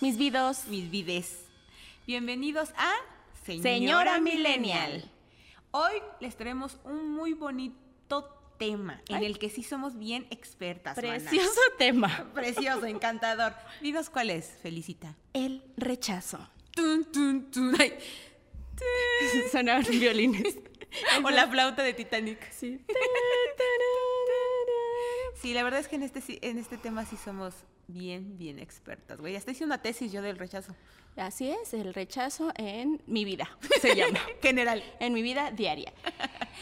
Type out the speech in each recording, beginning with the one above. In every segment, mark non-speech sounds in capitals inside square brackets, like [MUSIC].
Mis vidos. Mis vides. Bienvenidos a Señora Millennial. Hoy les traemos un muy bonito tema en el que sí somos bien expertas. manas. Precioso [LAUGHS] tema. [LAUGHS] Precioso, encantador. Dinos cuál es, Felicita. El rechazo. Tun, tun, tun. Ay, [LAUGHS] Sonaban violines. O la flauta de Titanic. Sí. Sí, la verdad es que en este, en este tema sí somos bien, bien expertas, güey. Hasta hice una tesis yo del rechazo. Así es, el rechazo en mi vida, [LAUGHS] se llama. [LAUGHS] General. en mi vida diaria.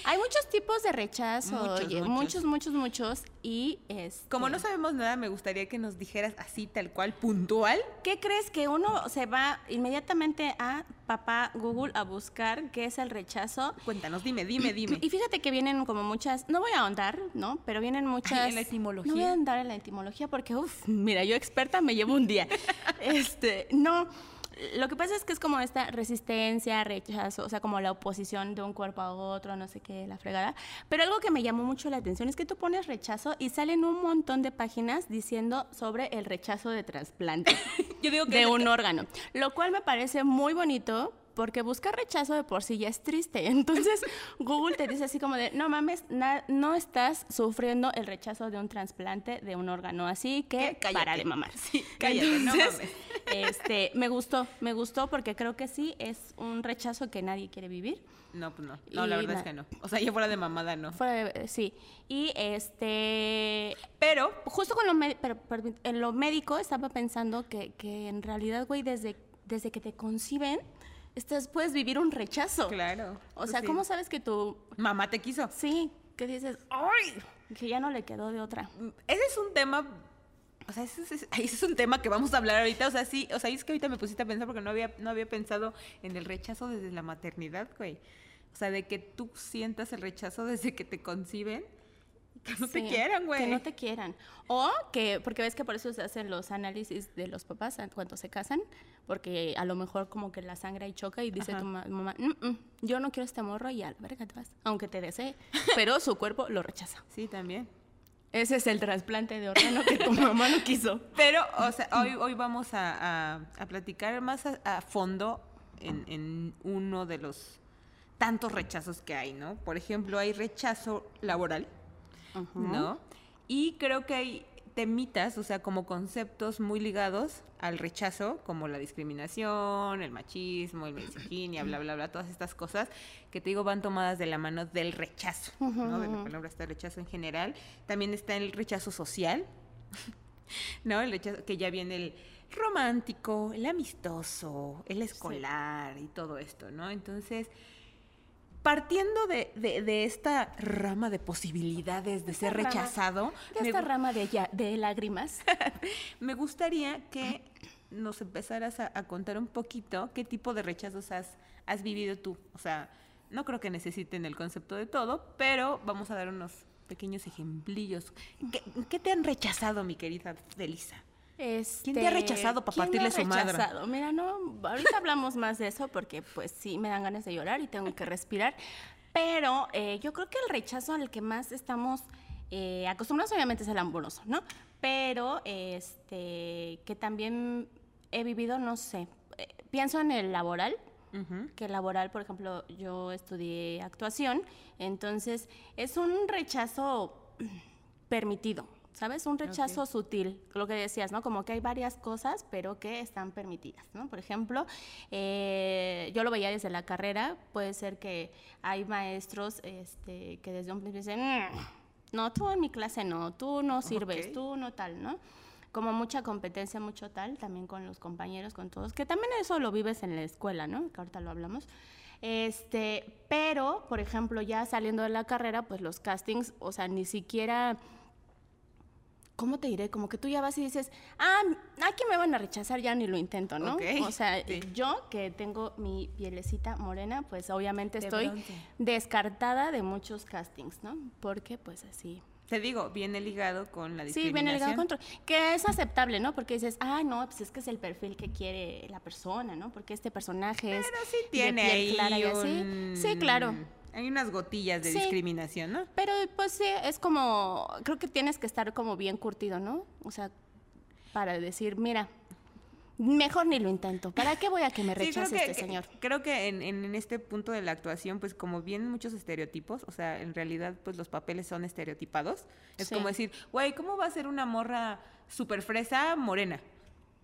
Hay muchos tipos de rechazo, Muchos, oye, muchos. muchos, muchos, muchos. Y este, Como no sabemos nada, me gustaría que nos dijeras así, tal cual, puntual. ¿Qué crees que uno se va inmediatamente a papá Google a buscar qué es el rechazo? Cuéntanos, dime, dime, dime. Y fíjate que vienen como muchas, no voy a ahondar, ¿no? Pero vienen muchas... en la etimología. No voy a ahondar en la etimología porque, uff, mira, yo experta me llevo un día. [LAUGHS] este, no, lo que pasa es que es como esta resistencia, rechazo, o sea, como la oposición de un cuerpo a otro, no sé qué, la fregada. Pero algo que me llamó mucho la atención es que tú pones rechazo y salen un montón de páginas diciendo sobre el rechazo de trasplante [LAUGHS] Yo digo de un órgano, lo cual me parece muy bonito porque buscar rechazo de por sí ya es triste. [LAUGHS] Entonces Google te dice así como de, no mames, na- no estás sufriendo el rechazo de un trasplante de un órgano, así que para de mamar. Sí, cállate, no mames. Este, me gustó, me gustó porque creo que sí es un rechazo que nadie quiere vivir. No, pues no. No, la verdad es que no. O sea, yo fuera de mamada, no. Fuera de- sí. Y este, Pero, justo con lo, pero, pero en lo médico estaba pensando que, que en realidad, güey, desde, desde que te conciben, estás, puedes vivir un rechazo. claro. O pues sea, sí. ¿cómo sabes que tu... Mamá te quiso. Sí, que dices, ¡ay! Que ya no le quedó de otra. Ese es un tema. O sea, ese es, ese es un tema que vamos a hablar ahorita. O sea, sí, o sea, es que ahorita me pusiste a pensar porque no había, no había pensado en el rechazo desde la maternidad, güey. O sea, de que tú sientas el rechazo desde que te conciben que no te quieran, güey. Que no te quieran. O que, porque ves que por eso se hacen los análisis de los papás cuando se casan, porque a lo mejor como que la sangre ahí choca y dice Ajá. tu ma- mamá, "Mm, mm, yo no quiero este morro y al verga te vas, aunque te desee, pero su cuerpo lo rechaza. Sí, también. Ese es el trasplante de órgano que tu [LAUGHS] mamá no quiso. Pero, o sea, hoy, hoy vamos a, a- a platicar más a, a fondo en, en uno de los tantos rechazos que hay, ¿no? Por ejemplo, hay rechazo laboral, ¿no? Y creo que hay temitas, o sea, como conceptos muy ligados al rechazo, como la discriminación, el machismo, el misoginia, bla, bla, bla, todas estas cosas que te digo van tomadas de la mano del rechazo, ¿no? De la palabra está rechazo en general. También está el rechazo social, [LAUGHS] ¿no? El rechazo, que ya viene el romántico, el amistoso, el escolar y todo esto, ¿no? Entonces, partiendo de, de- de esta rama de posibilidades de ser rama, rechazado, De esta rama de, ya- de lágrimas. [LAUGHS] me gustaría que nos empezaras a, a contar un poquito qué tipo de rechazos has, has vivido tú. O sea, no creo que necesiten el concepto de todo, pero vamos a dar unos pequeños ejemplillos. ¿Qué, qué te han rechazado, mi querida Delisa? ¿Quién te ha Este, rechazado pa' ¿quién me partirle su madre? rechazado? Mira, no, ahorita hablamos más de eso porque pues sí me dan ganas de llorar y tengo que respirar. Pero eh, yo creo que el rechazo al que más estamos eh, acostumbrados obviamente es el amoroso, ¿no? Pero este que también he vivido, no sé, eh, pienso en el laboral, Ujú. que laboral, por ejemplo, yo estudié actuación, entonces es un rechazo permitido, ¿sabes? Un rechazo sutil, lo que decías, ¿no? Como que hay varias cosas, pero que están permitidas, ¿no? Por ejemplo, eh, yo lo veía desde la carrera, puede ser que hay maestros este, que desde un principio dicen, "Mm, no, tú en mi clase no, tú no sirves, tú no tal, ¿no? Como mucha competencia, mucho tal, también con los compañeros, con todos, que también eso lo vives en la escuela, ¿no? Que ahorita lo hablamos. Este, pero, por ejemplo, ya saliendo de la carrera, pues los castings, o sea, ni siquiera ¿cómo te diré? Como que tú ya vas y dices, ah, aquí me van a rechazar, ya ni lo intento, ¿no? Ok, O sea, [LAUGHS] sí. yo que tengo mi pielecita morena, pues obviamente De estoy bronce. descartada de muchos castings, ¿no? Porque pues así. Te digo, viene ligado con la Sí, discriminación. viene ligado contra. Que es aceptable, ¿no? Porque dices, ah, no, pues es que es el perfil que quiere la persona, ¿no? Porque este personaje es. Pero sí de tiene piel ahí clara y así. un- Sí, claro. Hay unas gotillas de Sí. discriminación, ¿no? Pero pues sí, es como. Creo que tienes que estar como bien curtido, ¿no? O sea, para decir, mira, Mejor ni lo intento. ¿Para qué voy a que me [LAUGHS] Sí, creo rechace que- este señor? Creo que en, este punto de la actuación, pues como vienen muchos estereotipos, o sea, en realidad, pues los papeles son estereotipados. Es Sí. como decir, güey, ¿cómo va a ser una morra super fresa morena?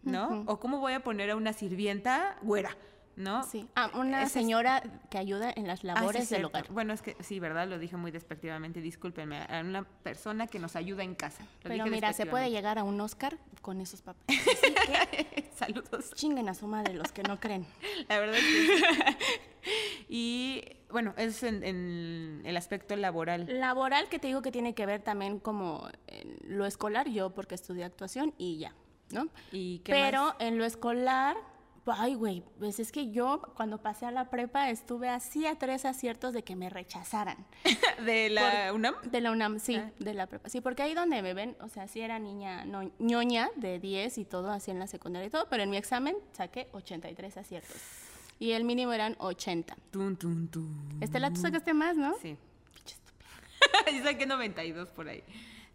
¿No? O ¿cómo voy a poner a una sirvienta güera? ¿No? Sí. Ah, una es- señora que ayuda en las Ah, sí, labores del hogar. Bueno, es que sí, ¿verdad? Lo dije muy despectivamente, discúlpenme. A una persona que nos ayuda en casa. Lo Pero dije mira, se puede llegar a un Oscar con esos papeles. [LAUGHS] Así que [LAUGHS] Saludos. chinguen a su madre los que no creen. [LAUGHS] La verdad es que sí. Y bueno, es en, en el aspecto laboral. Laboral que te digo que tiene que ver también como en lo escolar, yo porque estudié actuación y ya, ¿no? ¿Y qué Pero más? en lo escolar, ay, güey, pues es que yo cuando pasé a la prepa estuve así a tres aciertos de que me rechazaran. [LAUGHS] de la UNAM. De la UNAM, sí, Ah. de la prepa. Sí, porque ahí donde me ven, o sea, sí era niña no, ñoña de 10 y todo, así en la secundaria y todo, pero en mi examen saqué 83 aciertos. Y el mínimo eran 80. Tun, tun, tun. Estela, tú sacaste más, ¿no? Sí. Pinche estúpida. [LAUGHS] yo saqué 92 por ahí.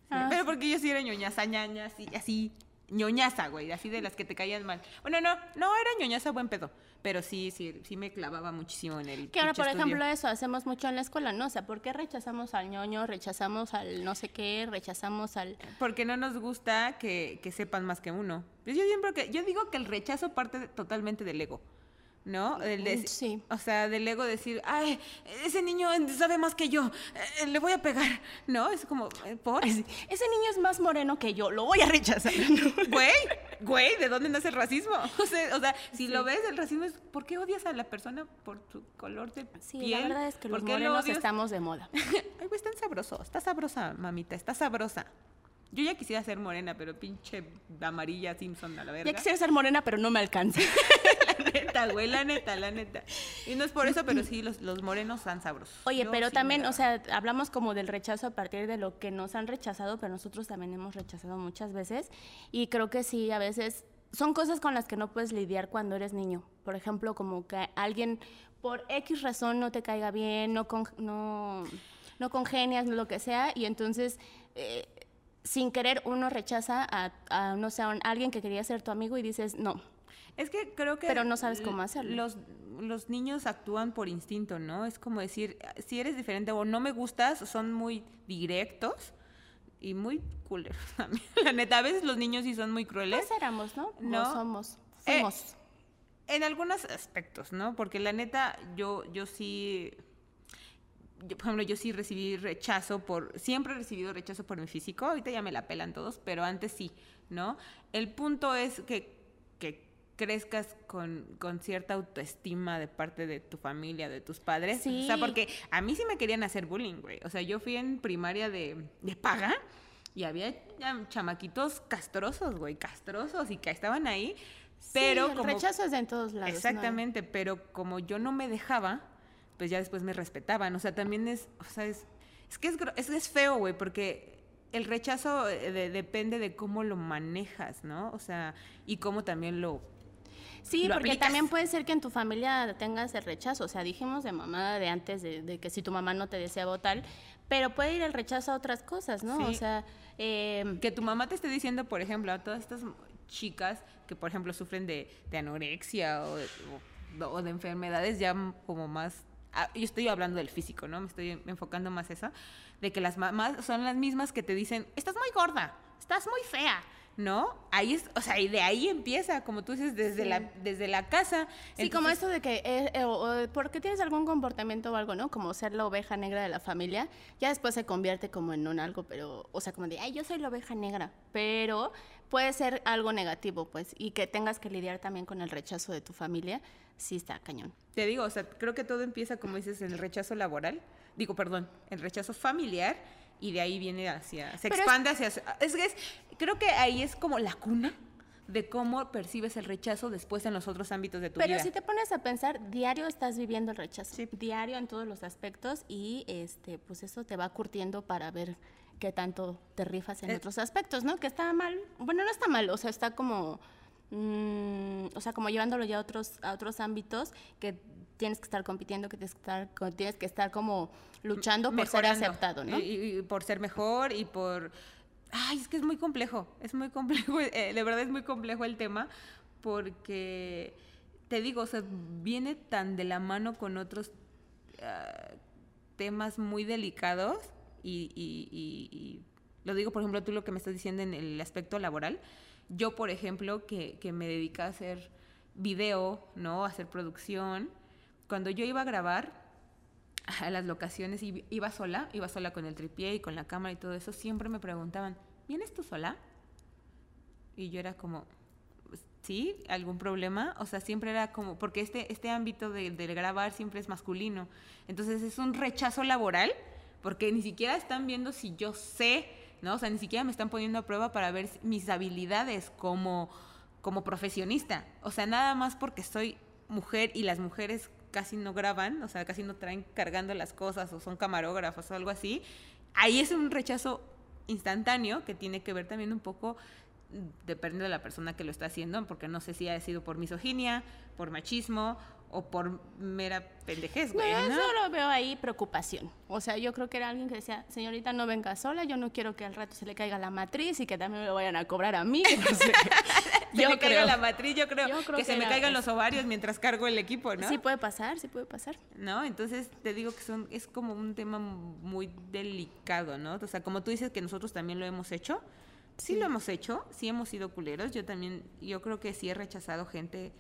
Ah, Pero porque yo sí era ñoñaza, ñaña, así, así. Ñoñaza, güey, así de las que te caían mal. Bueno, no, no era ñoñaza buen pedo. Pero sí, sí, sí me clavaba muchísimo en el Que ahora, por estudio. ejemplo, eso hacemos mucho en la escuela, ¿no? O sea, ¿por qué rechazamos al ñoño, rechazamos al no sé qué, rechazamos al... Porque no nos gusta que, que sepan más que uno. Pues yo siempre que yo digo que el rechazo parte de- totalmente del ego. ¿No? El de- sí. O sea, del ego decir, ay, ese niño sabe más que yo, eh, le voy a pegar. ¿No? Es como, eh, ¿por? Ese niño es más moreno que yo, lo voy a rechazar. [LAUGHS] Güey, güey, ¿de dónde nace el racismo? [LAUGHS] O sea, o sea, si lo ves, el racismo es, ¿por qué odias a la persona por su color de Sí, piel? la verdad es que los ¿Por qué lo morenos odias? estamos de moda. [LAUGHS] Ay, güey, están sabrosos. Está sabrosa, mamita, está sabrosa. Yo ya quisiera ser morena, pero pinche amarilla Simpson a la verga. Ya quisiera ser morena, pero no me alcanza. [LAUGHS] La neta, güey, la neta, la neta. Y no es por eso, pero sí, los, los morenos están sabrosos. Oye, Yo pero sí también, o sea, hablamos como del rechazo a partir de lo que nos han rechazado, pero nosotros también hemos rechazado muchas veces. Y creo que sí, a veces son cosas con las que no puedes lidiar cuando eres niño. Por ejemplo, como que alguien por X razón no te caiga bien, no, con- no, no congenias, lo que sea, y entonces... eh, sin querer uno rechaza a, a, no sé, a alguien que quería ser tu amigo y dices, no, Es que creo que... Pero no sabes cómo hacerlo. Los, los niños actúan por instinto, ¿no? Es como decir, si eres diferente o no me gustas, son muy directos y muy culeros. [LAUGHS] La neta, a veces los niños sí son muy crueles. pues éramos, ¿no? No. No somos, Eh, fuimos. En algunos aspectos, ¿no? Porque la neta, yo, yo sí. Yo, por ejemplo, yo sí recibí rechazo por. Siempre he recibido rechazo por mi físico. Ahorita ya me la pelan todos, pero antes sí, ¿no? El punto es que, que crezcas con, con cierta autoestima de parte de tu familia, de tus padres. O sea, Sí. porque a mí sí me querían hacer bullying, güey. O sea, yo fui en primaria de, de paga. Y había chamaquitos castrosos, güey, castrosos, y que estaban ahí. Pero sí, el como, rechazo es de en todos lados. ¿no? Exactamente, pero como yo no me dejaba, pues ya después me respetaban. O sea, también es, o sea, es, es que es, es, es feo, güey, porque el rechazo eh, de- depende de cómo lo manejas, ¿no? O sea, y cómo también lo... Sí, lo porque aplicas. también puede ser que en tu familia tengas el rechazo. O sea, dijimos de mamá de antes de, de que si tu mamá no te deseaba tal, pero puede ir el rechazo a otras cosas, ¿no? O sea, eh, Que tu mamá te esté diciendo, por ejemplo, a todas estas chicas que, por ejemplo, sufren de, de anorexia o de, o- o de enfermedades ya como más... ah, yo estoy hablando del físico, ¿no? Me estoy enfocando más eso. De que las mamás son las mismas que te dicen, estás muy gorda, estás muy fea, ¿no? Ahí es, o sea, y de ahí empieza, como tú dices, desde, Sí. la, desde la casa. sí, como Entonces, esto de que, eh, eh, o- o porque tienes algún comportamiento o algo, ¿no? Como ser la oveja negra de la familia, ya después se convierte como en un algo, pero, o sea, como de, ay, yo soy la oveja negra, pero puede ser algo negativo, pues, y que tengas que lidiar también con el rechazo de tu familia, sí está cañón. Te digo, o sea, creo que todo empieza, como dices, en el rechazo laboral. Digo, perdón, el rechazo familiar y de ahí viene hacia, se Pero es- expande hacia... Es que es, creo que ahí es como la cuna de cómo percibes el rechazo después en los otros ámbitos de tu Pero vida. si te pones a pensar, diario estás viviendo el rechazo. Sí. Diario en todos los aspectos y este, pues eso te va curtiendo para ver qué tanto te rifas en Eh. otros aspectos, ¿no? Que está mal. Bueno, no está mal, o sea, está como. Mm, o sea, como llevándolo ya a otros, a otros ámbitos que tienes que estar compitiendo, que tienes que estar, tienes que estar como luchando por ser aceptado, ¿no? Y, por ser mejor y por... Ay, es que es muy complejo, es muy complejo, [LAUGHS] eh, de verdad es muy complejo el tema, porque te digo, o sea, viene tan de la mano con otros ah, temas muy delicados y, y- y- y lo digo, por ejemplo, tú lo que me estás diciendo en el aspecto laboral. Yo, por ejemplo, que, que me dedico a hacer video, ¿no? A hacer producción. Cuando yo iba a grabar [LAUGHS] a las locaciones, iba sola, iba sola con el tripié y con la cámara y todo eso, siempre me preguntaban, ¿vienes tú sola? Y yo era como, ¿sí? ¿Algún problema? O sea, siempre era como, porque este, este ámbito de, de grabar siempre es masculino. Entonces es un rechazo laboral, porque ni siquiera están viendo si yo sé, ¿no? O sea, ni siquiera me están poniendo a prueba para ver mis habilidades como, como profesionista. O sea, nada más porque soy mujer y las mujeres casi no graban, o sea, casi no traen cargando las cosas o son camarógrafos o algo así. Ahí es un rechazo instantáneo que tiene que ver también un poco mm, depende de la persona que lo está haciendo, porque no sé si ha sido por misoginia, por machismo o por mera pendejez, No, güey, yo ¿no? solo veo ahí preocupación. O sea, yo creo que era alguien que decía, señorita, no venga sola, yo no quiero que al rato se le caiga la matriz y que también me lo vayan a cobrar a mí. [LAUGHS] no sé. [LAUGHS] Se yo me caiga creo. la matriz, yo creo, Yo creo que, que se me caigan eso. los ovarios mientras cargo el equipo, ¿no? Sí puede pasar, sí puede pasar. ¿no? Entonces te digo que son, es como un tema muy delicado, ¿no? O sea, como tú dices que nosotros también lo hemos hecho, sí, Sí. lo hemos hecho, sí hemos sido culeros, yo también, yo creo que sí he rechazado gente,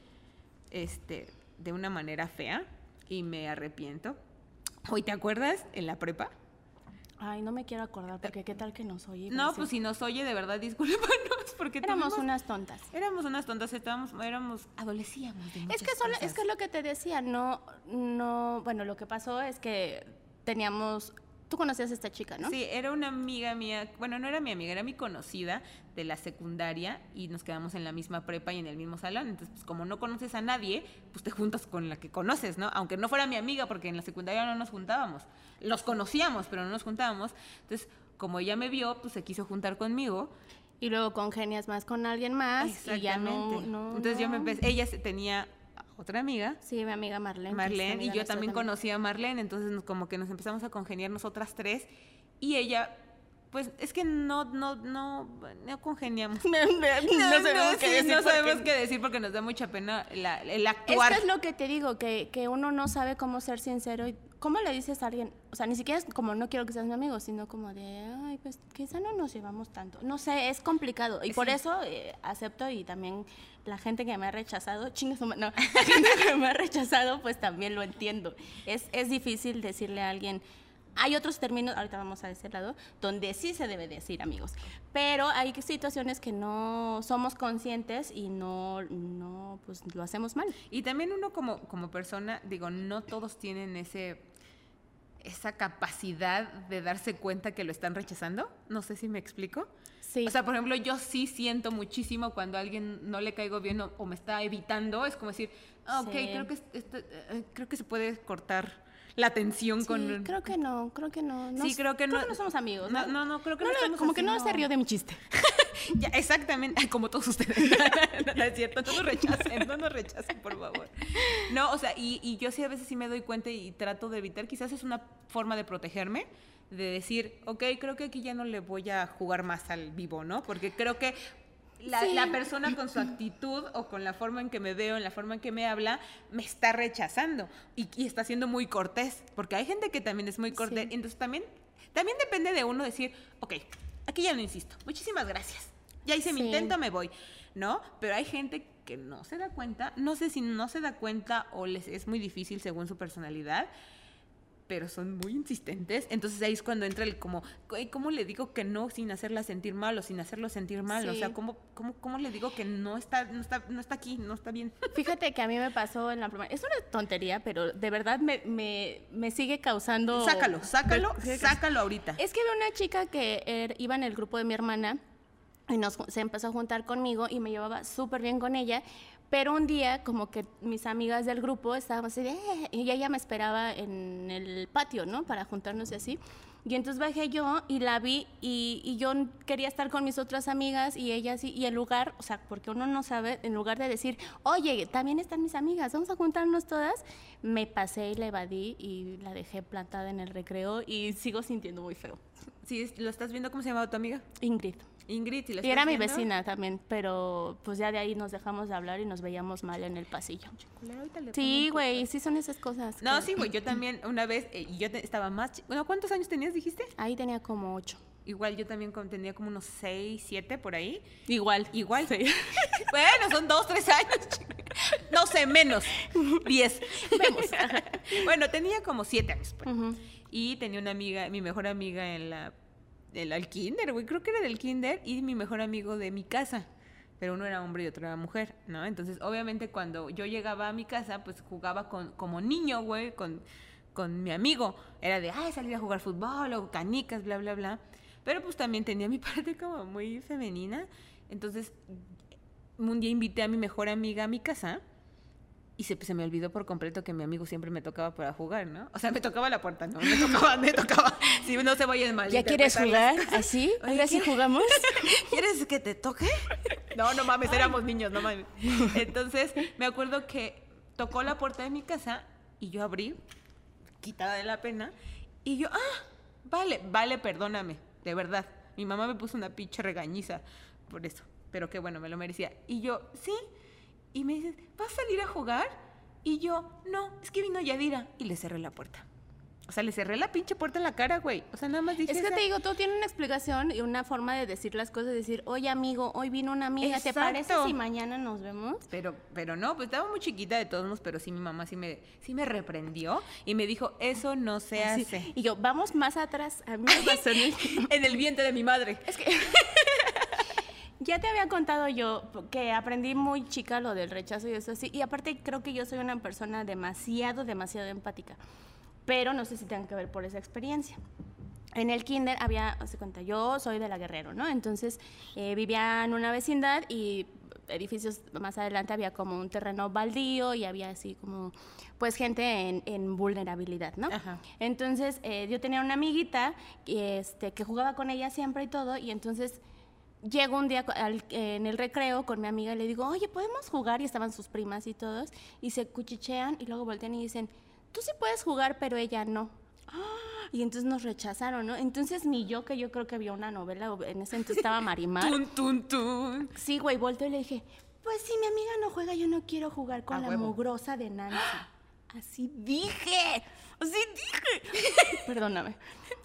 este, de una manera fea y me arrepiento. Hoy, ¿te acuerdas en la prepa? Ay, no me quiero acordar porque qué tal que nos oye. No, pues si nos oye, de verdad, discúlpanos, porque Éramos tuvimos- unas tontas. Éramos unas tontas, estábamos, éramos, adolecíamos de Es que solo, es que es lo que te decía, no, no, bueno, lo que pasó es que teníamos, tú conocías a esta chica, ¿no? Sí, era una amiga mía, bueno, no era mi amiga, era mi conocida de la secundaria y nos quedamos en la misma prepa y en el mismo salón. Entonces, pues como no conoces a nadie, pues te juntas con la que conoces, ¿no? Aunque no fuera mi amiga, porque en la secundaria no nos juntábamos. Los conocíamos, pero no nos juntábamos. Entonces, como ella me vio, pues se quiso juntar conmigo. Y luego congenias más con alguien más y ya no, Exactamente. no, Entonces yo me empecé, ella se- tenía otra amiga Sí, mi amiga Marlene. es Marlene y yo también conocía a Marlene, entonces nos- como que nos empezamos a congeniar nosotras tres y ella, pues es que no, no, no, no congeniamos. [LAUGHS] no, sabemos qué decir no porque- sabemos qué decir porque nos da mucha pena la- el Es actuar. que es lo que te digo, que, que uno no sabe cómo ser sincero. Y, ¿Cómo le dices a alguien? O sea, ni siquiera es como no quiero que seas mi amigo, sino como de, ay, pues quizá no nos llevamos tanto. No sé, es complicado. Y por eso eh, acepto y también la gente que me ha rechazado, ma- no, [LAUGHS] la gente que me ha rechazado, pues también lo entiendo. Es, es difícil decirle a alguien, hay otros términos, ahorita vamos a ese lado, donde sí se debe decir amigos. Pero hay situaciones que no somos conscientes y no, no pues lo hacemos mal. Y también uno como, como persona, digo, no todos tienen ese esa capacidad de darse cuenta que lo están rechazando. No sé si me explico. Sí. O sea, por ejemplo, yo sí siento muchísimo cuando a alguien no le caigo bien o, o me está evitando. Es como decir, ah, ok, Sí. creo, que, es- esto- eh, creo que se puede cortar la tensión Sí, con... creo que no, creo que no. Sí, creo que no- somos amigos. No, no, no, creo que no estamos como que no se rió de mi chiste. [LAUGHS] Ya, exactamente, [LAUGHS] como todos ustedes. [LAUGHS] no, no es cierto, no nos rechacen, no nos rechacen, por favor. No, o sea, y, y yo sí a veces sí me doy cuenta y trato de evitar, quizás es una forma de protegerme, de decir, ok, creo que aquí ya no le voy a jugar más al vivo, ¿no? Porque creo que la, Sí. la persona con su actitud o con la forma en que me veo, en la forma en que me habla, me está rechazando y, y está siendo muy cortés, porque hay gente que también es muy cortés, Sí. entonces también, también depende de uno decir, ok, aquí ya no insisto, muchísimas gracias, ya hice mi Sí. intento, me voy, ¿no? Pero hay gente que no se da cuenta, no sé si no se da cuenta o les es muy difícil según su personalidad, pero son muy insistentes. Entonces ahí es cuando entra el como, "Güey, ¿cómo le digo que no sin hacerla sentir mal o sin hacerlo sentir mal? O sea, ¿cómo, cómo, ¿cómo le digo que no está, no está, no está aquí, no está bien? [LAUGHS] Fíjate que a mí me pasó en la primera. Es una tontería, pero de verdad me, me, me sigue causando. Sácalo, sácalo, sácalo ahorita. Es que había una chica que er- iba en el grupo de mi hermana y nos, se empezó a juntar conmigo y me llevaba súper bien con ella. Pero un día, como que mis amigas del grupo estábamos así "Eh", y ella me esperaba en el patio, ¿no? Para juntarnos y así. Y entonces bajé yo y la vi y, y yo quería estar con mis otras amigas y ella así, y en lugar, o sea, porque uno no sabe, en lugar de decir, oye, también están mis amigas, vamos a juntarnos todas, me pasé y la evadí y la dejé plantada en el recreo y sigo sintiendo muy feo. Sí, ¿lo estás viendo cómo se llamaba tu amiga? Ingrid. Ingrid, ¿y la Y era mi viendo? vecina también, pero pues ya de ahí nos dejamos de hablar y nos veíamos mal en el pasillo. Culera, ahorita le Sí, güey, sí son esas cosas. No, que- sí, güey, yo también [CLEARS THROAT] una vez, eh, yo te- estaba más... Bueno, ¿cuántos años tenías, dijiste? Ahí tenía como ocho. Igual yo también tenía como unos 6, 7 por ahí. Igual. Igual. Sí. [LAUGHS] bueno, son 2, 3 años. No sé, menos. 10. Vemos. [LAUGHS] bueno, tenía como 7 años. pues. Y tenía una amiga, mi mejor amiga en la... El kinder, güey, creo que era del kinder. Y mi mejor amigo de mi casa. Pero uno era hombre y otro era mujer, ¿no? Entonces, obviamente, cuando yo llegaba a mi casa, pues jugaba con, como niño, güey, con, con mi amigo. Era de, ay, salir a jugar fútbol o canicas, bla, bla, bla. Pero pues también tenía mi [LAUGHS] parte como muy femenina. Entonces, un día invité a mi mejor amiga a mi casa y se, se me olvidó por completo que mi amigo siempre me tocaba para jugar, ¿no? O sea, me tocaba la puerta, ¿no? Me tocaba, me tocaba. [LAUGHS] Si no se vayan mal. ¿Ya quieres jugar [LAUGHS] así? ¿Ahora sí ¿quieres- jugamos? [LAUGHS] ¿Quieres que te toque? No, no mames, éramos niños, no mames. Entonces, me acuerdo que tocó la puerta de mi casa y yo abrí, quitada de la pena, y yo, ah, vale, vale, perdóname, de verdad. Mi mamá me puso una pinche regañiza por eso, pero qué bueno, me lo merecía. Y yo, sí. Y me dice, ¿vas a salir a jugar? Y yo, no, es que vino Yadira. Y le cerré la puerta. O sea, le cerré la pinche puerta en la cara, güey. O sea, nada más dije. Es que esa- te digo, todo tiene una explicación y una forma de decir las cosas, decir, oye amigo, hoy vino una amiga, ¿te parece Exacto. si mañana nos vemos? Pero, pero no, pues estaba muy chiquita de todos modos, pero sí mi mamá sí me, sí me reprendió y me dijo, eso no se hace. Y yo, vamos más atrás, a mí me pasó en el- en el vientre de mi madre. Es que [LAUGHS] ya te había contado yo que aprendí muy chica lo del rechazo y eso así. Y aparte creo que yo soy una persona demasiado, demasiado empática. Pero no sé si tenga que ver por esa experiencia. En el kinder había, hace cuenta, yo soy de la Guerrero, ¿no? Entonces eh, vivía en una vecindad y edificios más adelante había como un terreno baldío y había así como, pues gente en, en vulnerabilidad, ¿no? Ajá. Entonces eh, yo tenía una amiguita este, que jugaba con ella siempre y todo y entonces llego un día al- en el recreo con mi amiga y le digo, oye, ¿podemos jugar? Y estaban sus primas y todos y se cuchichean y luego voltean y dicen, tú sí puedes jugar, pero ella no. ¡Ah! Y entonces nos rechazaron, ¿no? Entonces mi yo, que yo creo que vio una novela, en ese entonces estaba Marimar. Tun, tun, tun. Sí, güey, volteo y le dije, pues si mi amiga no juega, yo no quiero jugar con A la huevo. mugrosa de Nancy. Así dije, así dije. [LAUGHS] Perdóname.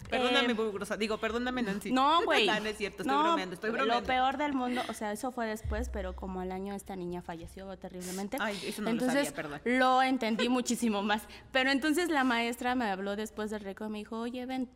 Perdóname, Eh, grosa. Digo, perdóname, Nancy. no, [LAUGHS] güey. no, no es cierto, estoy No, bromeando, estoy bromeando. Lo peor del mundo, o sea, eso fue después, pero como al año esta niña falleció terriblemente. Ay, eso no lo entonces, sabía, perdón. Lo entendí muchísimo más. Pero entonces la maestra me habló después del récord y me dijo, oye, ven,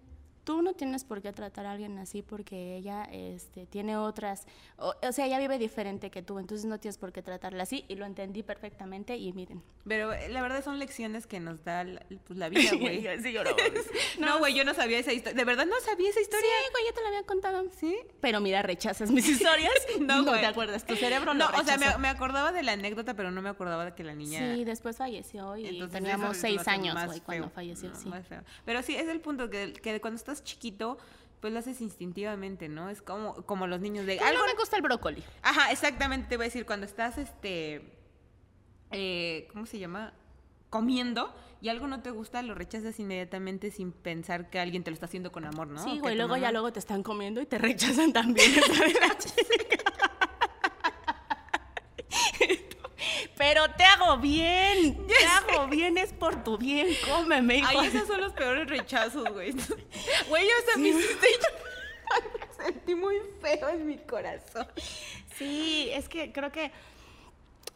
tú no tienes por qué tratar a alguien así porque ella este, tiene otras, o, o sea, ella vive diferente que tú, entonces no tienes por qué tratarla así y lo entendí perfectamente y miren. Pero eh, la verdad son lecciones que nos da la, pues, la [LAUGHS] vida, güey. Sí, lloró. [LAUGHS] no, güey, yo no sabía esa historia. De verdad no sabía esa Sí, historia. güey, ya te la había contado. ¿Sí? Pero mira, rechazas mis [LAUGHS] historias. No, no, te acuerdas, tu cerebro No, lo o sea, me, acordaba de la anécdota, pero no me acordaba de que la niña... Sí, después falleció y Entonces, teníamos seis años, güey, cuando falleció, ¿no? sí. Más feo. Pero sí, es el punto que, que cuando estás chiquito, pues lo haces instintivamente, ¿no? Es como, como los niños de... Algo no me gusta el brócoli. Ajá, exactamente, te voy a decir, cuando estás, este, eh, ¿cómo se llama? Comiendo y algo no te gusta, lo rechazas inmediatamente sin pensar que alguien te lo está haciendo con amor, ¿no? Sí, güey, luego ya luego te están comiendo y te [LAUGHS] rechazan también. [LAUGHS] Pero te hago bien, te hago bien, es por tu bien, cómeme, hijo. Ay, esos son los peores rechazos, güey. [LAUGHS] Güey, o sea, me hiciste... me [LAUGHS] sentí muy feo en mi corazón. Sí, es que creo que,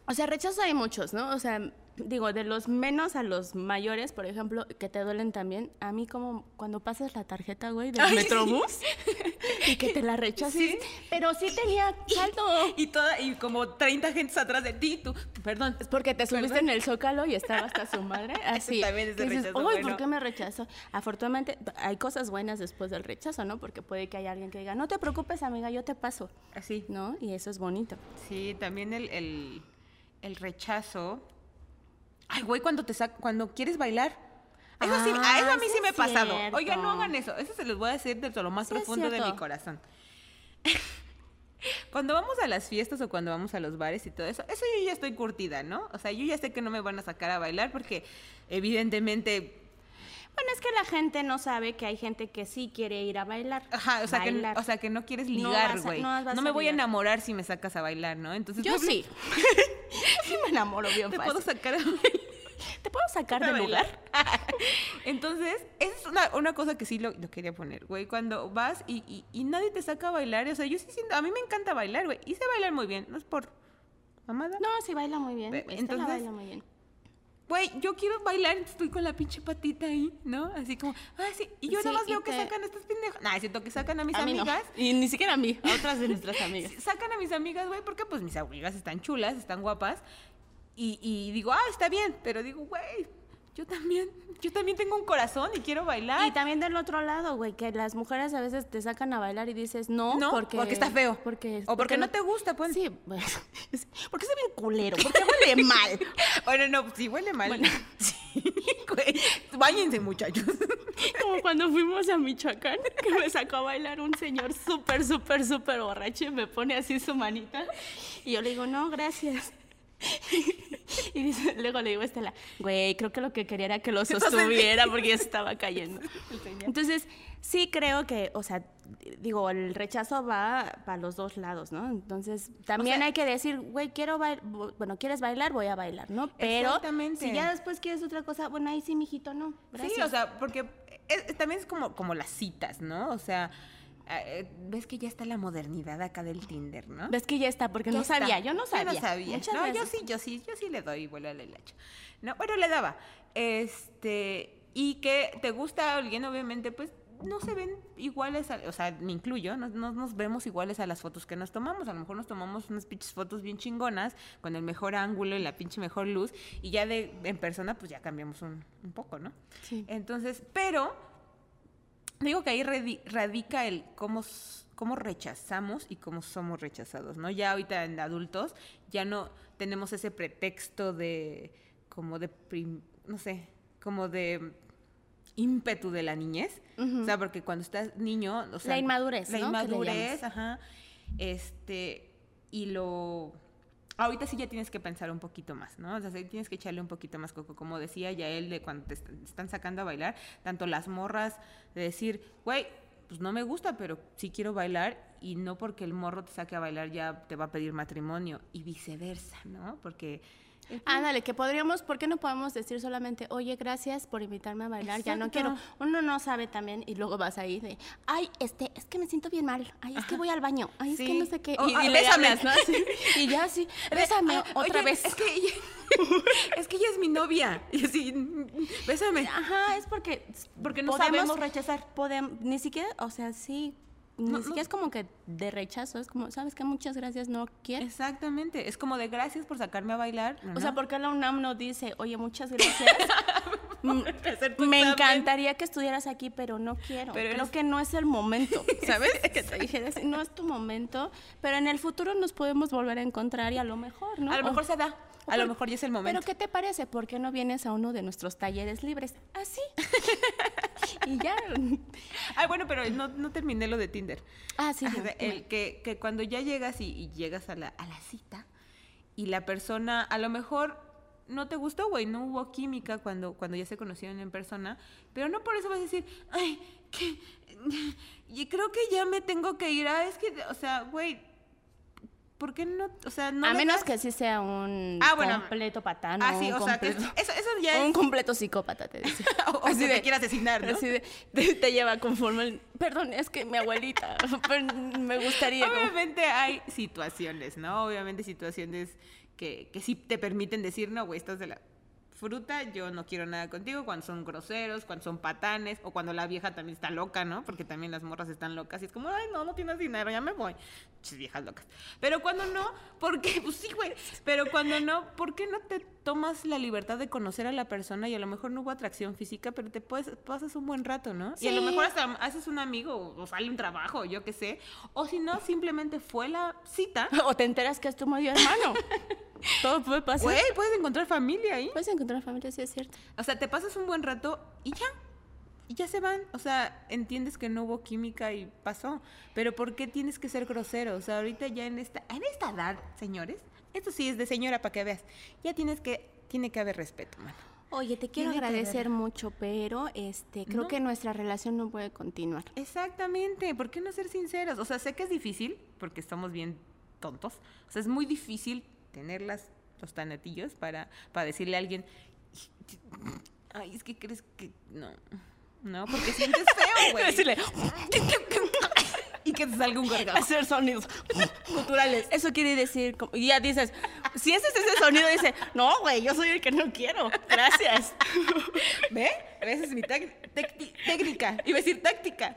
o sea, rechazo hay muchos, ¿no? O sea, digo, de los menos a los mayores, por ejemplo, que te duelen también. A mí como cuando pasas la tarjeta, güey, del Ay, sí. Metrobús [LAUGHS] y que te la rechaces, Sí. pero sí tenía saldo. Y, toda, y como 30 gentes atrás de ti, tú, perdón. Es porque te subiste en el zócalo y estaba hasta su madre. [LAUGHS] Así. también es de rechazo "Uy, bueno". ¿por qué me rechazó? Afortunadamente, hay cosas buenas después del rechazo, ¿no? Porque puede que haya alguien que diga, no te preocupes, amiga, yo te paso, Así. ¿no? Y eso es bonito. Sí, también el, el, el rechazo. Ay, güey, cuando te cuando quieres bailar. Eso sí, a eso a mí sí sí me ha pasado. Oigan, no hagan eso. Eso se los voy a decir desde lo más Sí profundo de mi corazón. [LAUGHS] cuando vamos a las fiestas o cuando vamos a los bares y todo eso, eso yo ya estoy curtida, ¿no? O sea, yo ya sé que no me van a sacar a bailar porque evidentemente Bueno, es que la gente no sabe que hay gente que sí quiere ir a bailar. Ajá, o sea, que, o sea, que no quieres No ligar, vas a- güey. no No, a me voy a enamorar si me sacas a bailar, ¿no? Entonces, Yo [LAUGHS] sí. [LAUGHS] sí me enamoro bien Te fácil. puedo sacar a [LAUGHS] ¿Te puedo sacar de bailar. lugar? Entonces, esa es una, una cosa que sí lo, lo quería poner, güey. Cuando vas y, y- y nadie te saca a bailar, o sea, yo sí siento, a mí me encanta bailar, güey. Y sé bailar muy bien, no es por mamada. No, sí baila muy bien. Entonces- baila muy bien. Güey, yo quiero bailar, estoy con la pinche patita ahí, ¿no? Así como, ah, sí. Y yo Sí, nada más veo que sacan estas pendejas. Nah, siento que sacan a mis A no. amigas. Y ni siquiera a mí, a otras de nuestras [LAUGHS] amigas. Sacan a mis amigas, güey, porque pues mis amigas están chulas, están guapas. Y, y digo, ah, está bien. Pero digo, güey, yo también, yo también tengo un corazón y quiero bailar. Y también del otro lado, güey, que las mujeres a veces te sacan a bailar y dices no, No, porque, porque está feo. Porque, O porque no te gusta, pues. Sí, bueno, [LAUGHS] porque se bien culero, porque huele [LAUGHS] mal. Bueno, no, sí huele mal. Bueno. [LAUGHS] Sí, güey. Báñense, muchachos. Como cuando fuimos a Michoacán, que me sacó a bailar un señor súper, súper, súper borracho y me pone así su manita. Y yo le digo, no, gracias. [LAUGHS] Y dice- luego le digo a Estela, güey, creo que lo que quería era que lo sostuviera porque ya se [LAUGHS] estaba cayendo. Entonces, sí creo que, o sea, digo, el rechazo va para los dos lados, ¿no? Entonces, también sea- hay que decir, güey, quiero bailar, bueno, ¿quieres bailar? Voy a bailar, ¿no? Pero Exactamente. si ya después quieres otra cosa, bueno, ahí sí, mijito, no. Gracias. Sí, o sea, porque es- también es como, como las citas, ¿no? O sea, ves que ya está la modernidad acá del Tinder, ¿no? Ves que ya está, porque Ya no está. sabía, yo no sabía. Yo no sabía. Muchas no, yo sí, yo sí, yo sí le doy vuelo al hilacho. No, bueno, le daba. Este, y que te gusta alguien, obviamente, pues no se ven iguales, a- o sea, me incluyo, no, no nos vemos iguales a las fotos que nos tomamos. A lo mejor nos tomamos unas pinches fotos bien chingonas, con el mejor ángulo y la pinche mejor luz, y ya de en persona, pues ya cambiamos un, un poco, ¿no? Sí. Entonces, pero digo que ahí radi- radica el cómo, cómo rechazamos y cómo somos rechazados, ¿no? Ya ahorita en adultos ya no tenemos ese pretexto de como de prim- no sé, como de ímpetu de la niñez, o sea, porque cuando estás niño, o sea, La inmadurez, la inmadurez, ajá, este y lo ahorita sí ya tienes que pensar un poquito más, ¿no? O sea, tienes que echarle un poquito más coco, como decía ya él de cuando te est- están sacando a bailar, tanto las morras de decir, güey, pues no me gusta, pero sí quiero bailar y no porque el morro te saque a bailar ya te va a pedir matrimonio y viceversa, ¿no? Porque el- Ándale, que podríamos, ¿por qué no podemos decir solamente, oye, gracias por invitarme a bailar, ya no quiero? Uno no sabe también y luego vas ahí de, ay, este, es que me siento bien mal, ay, es que voy al baño, ay, es que no sé qué. Y, y bésame. hablas, ¿no? [LAUGHS] Y ya sí, [LAUGHS] bésame otra oye, vez. Es que ella, [LAUGHS] es que ella es mi novia. Y así, bésame. Ajá, es porque Porque no podemos- sabemos rechazar. podem- ni siquiera, o sea, sí, ni No, no. siquiera es como que de rechazo, es como, ¿sabes qué? Muchas gracias, no quiero. Exactamente. Es como de gracias por sacarme a bailar. No, O sea. ¿por qué la UNAM no dice, oye, muchas gracias? [LAUGHS] Mm, [LAUGHS] Me encantaría que estuvieras aquí, pero no quiero. Pero Creo eres- que no es el momento, [LAUGHS] ¿sabes? que te dijeras, no es tu momento, pero en el futuro nos podemos volver a encontrar y a lo mejor, ¿no? A lo O- mejor se da. A lo mejor ya es el momento. Pero ¿qué te parece? ¿Por qué no vienes a uno de nuestros talleres libres? Así. [LAUGHS] y ya. Ah, bueno, pero no, no terminé lo de Tinder. Ah, sí. No, el que, que cuando ya llegas y, y llegas a la, a la cita y la persona a lo mejor no te gustó, güey, no hubo química cuando, cuando ya se conocieron en persona, pero no por eso vas a decir, ay, que [LAUGHS] y creo que ya me tengo que ir. Ah, es que, o sea, güey, ¿por qué no? O sea, no a menos que sí sea un Ah, bueno. completo patano. Ah, sí, o sea, que eso, eso ya es... Un completo psicópata, te decía. [LAUGHS] o o que te quiere asesinar, ¿no? Así de, te, te lleva conforme. el- Perdón, es que mi abuelita, [LAUGHS] me gustaría. como- Obviamente hay situaciones, ¿no? Obviamente situaciones que, que sí te permiten decir, no, güey, estás de la fruta, yo no quiero nada contigo, cuando son groseros, cuando son patanes, o cuando la vieja también está loca, ¿no? Porque también las morras están locas y es como, ay, no, no tienes dinero, ya me voy. Chis, viejas locas. Pero cuando no, ¿por qué? Pues sí, güey. Pero cuando no, ¿por qué no te tomas la libertad de conocer a la persona y a lo mejor no hubo atracción física, pero te puedes, pasas un buen rato, ¿no? Y a lo mejor hasta haces un amigo o, o sale un trabajo, yo qué sé. O si no, simplemente fue la cita. [LAUGHS] O te enteras que es tu medio hermano. [LAUGHS] Todo puede pasar. Güey, puedes encontrar familia ahí. Puedes encontrar familia, sí es cierto. O sea, te pasas un buen rato y ya. Y ya se van. O sea, entiendes que no hubo química y pasó. Pero ¿por qué tienes que ser grosero? O sea, ahorita ya en esta, en esta edad, señores, esto sí es de señora para que veas. Ya tienes que, tiene que haber respeto, mano. Oye, te quiero Tiene agradecer mucho, pero este, creo No. que nuestra relación no puede continuar. Exactamente, ¿por qué no ser sinceros? O sea, sé que es difícil, porque estamos bien tontos. O sea, es muy difícil tener las, los tanatillos para, para decirle a alguien, ay, es que crees que no. No, porque sientes feo, [LAUGHS] güey. Decirle, [LAUGHS] y que te salga un gargajo. hacer sonidos culturales. Eso quiere decir, como- y ya dices, si ese es ese sonido, dice, no, güey, yo soy el que no quiero. Gracias. [LAUGHS] ¿Ve? Esa es mi técnica. Iba a decir táctica.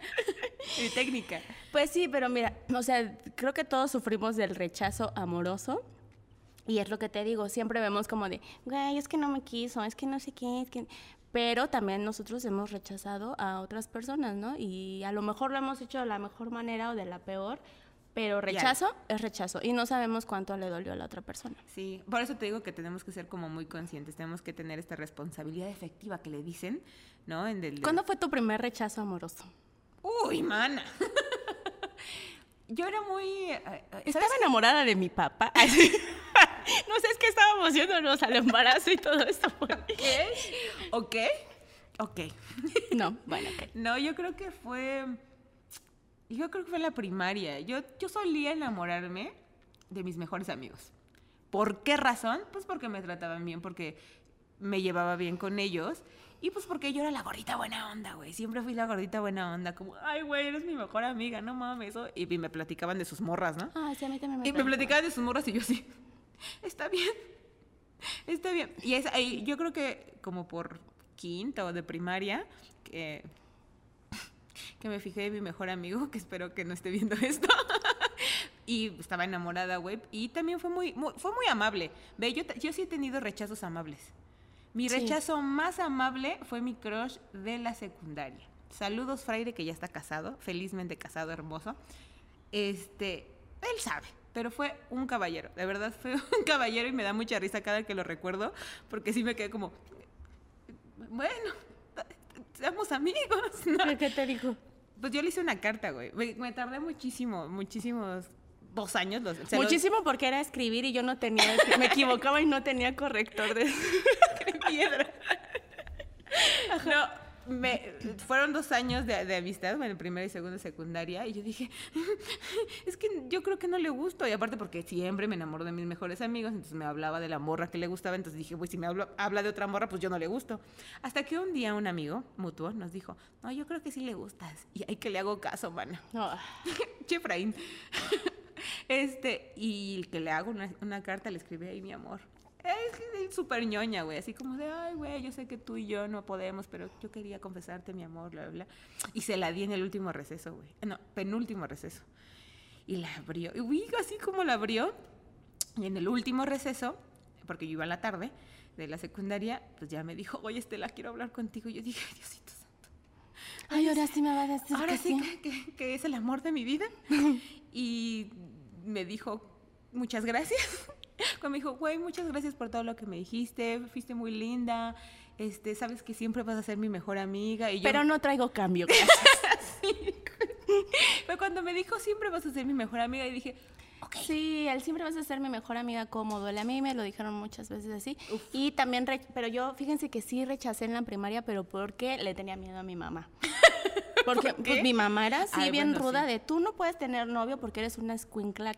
Mi técnica. Pues sí, pero mira, o sea, creo que todos sufrimos del rechazo amoroso. Y es lo que te digo, siempre vemos como de, güey, es que no me quiso, es que no sé qué, es que... Pero también nosotros hemos rechazado a otras personas, ¿no? Y a lo mejor lo hemos hecho de la mejor manera o de la peor, pero rechazo es rechazo. Y no sabemos cuánto le dolió a la otra persona. Sí, por eso te digo que tenemos que ser como muy conscientes, tenemos que tener esta responsabilidad efectiva que le dicen, ¿no? En del, ¿Cuándo fue tu primer rechazo amoroso? Uy, mana. [LAUGHS] Yo era muy... eh, eh, ¿sabes Estaba enamorada de mi papá. [LAUGHS] [LAUGHS] [LAUGHS] no sé, es que estábamos yéndonos al embarazo y todo esto. qué? ¿Ok? Ok. [LAUGHS] No, bueno, ok. No, yo creo que fue... Yo creo que fue en la primaria. Yo, yo solía enamorarme de mis mejores amigos. ¿Por qué razón? Pues porque me trataban bien, porque me llevaba bien con ellos. Y pues porque yo era la gordita buena onda, güey. Siempre fui la gordita buena onda. Como, ay, güey, eres mi mejor amiga, no mames. Eso. Y me platicaban de sus morras, ¿no? Ah, sí, a mí también me Y me platicaban de sus morras y yo así, está bien, está bien. Y es ahí, yo creo que como por quinta o de primaria, que, que me fijé de mi mejor amigo, que espero que no esté viendo esto. [LAUGHS] y estaba enamorada, güey. Y también fue muy, muy- fue muy amable. Ve, yo, yo sí he tenido rechazos amables. Mi Sí. rechazo más amable fue mi crush de la secundaria. Saludos, Fraire, que ya está casado, felizmente casado, hermoso. Este, él sabe, pero fue un caballero, de verdad fue [LAUGHS] un caballero y me da mucha risa cada que lo recuerdo, porque sí me quedé como, bueno, seamos amigos, [LAUGHS] ¿no? ¿Qué te dijo? Pues yo le hice una carta, güey. Me, me tardé muchísimo, muchísimos, dos años. Los, Muchísimo porque era escribir y yo no tenía, [LAUGHS] me equivocaba y no tenía corrector de... piedra. No, me, fueron dos años de, de amistad, bueno, primera y segunda secundaria, y yo dije, [LAUGHS] es que yo creo que no le gusto, y aparte porque siempre me enamoro de mis mejores amigos, entonces me hablaba de la morra que le gustaba, entonces dije, pues si me habla, habla de otra morra, pues yo no le gusto. Hasta que un día un amigo mutuo nos dijo, no, yo creo que sí le gustas, y hay que le hago caso, mano. No, [LAUGHS] Chefraín. [LAUGHS] Este, y el que le hago una, una carta, le escribí ahí mi amor. Es es súper ñoña, güey, así como de, ay, güey, yo sé que tú y yo no podemos, pero yo quería confesarte mi amor, bla, bla. Y se la di en el último receso, güey. No, penúltimo receso. Y la abrió. Y uy, así como la abrió. Y en el último receso, porque yo iba a la tarde de la secundaria, pues ya me dijo, oye, Estela, quiero hablar contigo. Y yo dije, Diosito santo. Ay, ahora sí me va a decir Ahora que sí sí. que, que- que es el amor de mi vida. [LAUGHS] y me dijo, muchas gracias. [LAUGHS] Cuando me dijo, güey, muchas gracias por todo lo que me dijiste, fuiste muy linda, este, sabes que siempre vas a ser mi mejor amiga. Y yo, Pero no traigo cambio. gracias. [LAUGHS] Fue cuando me dijo, siempre vas a ser mi mejor amiga, y dije. Sí, él siempre vas a ser mi mejor amiga duele. A mí me lo dijeron muchas veces así. Y también, re- pero yo, fíjense que sí rechacé en la primaria, pero porque le tenía miedo a mi mamá. [LAUGHS] Porque ¿Por pues, mi mamá era así Ay, bien bueno, ruda sí. de tú no puedes tener novio porque eres una escuincla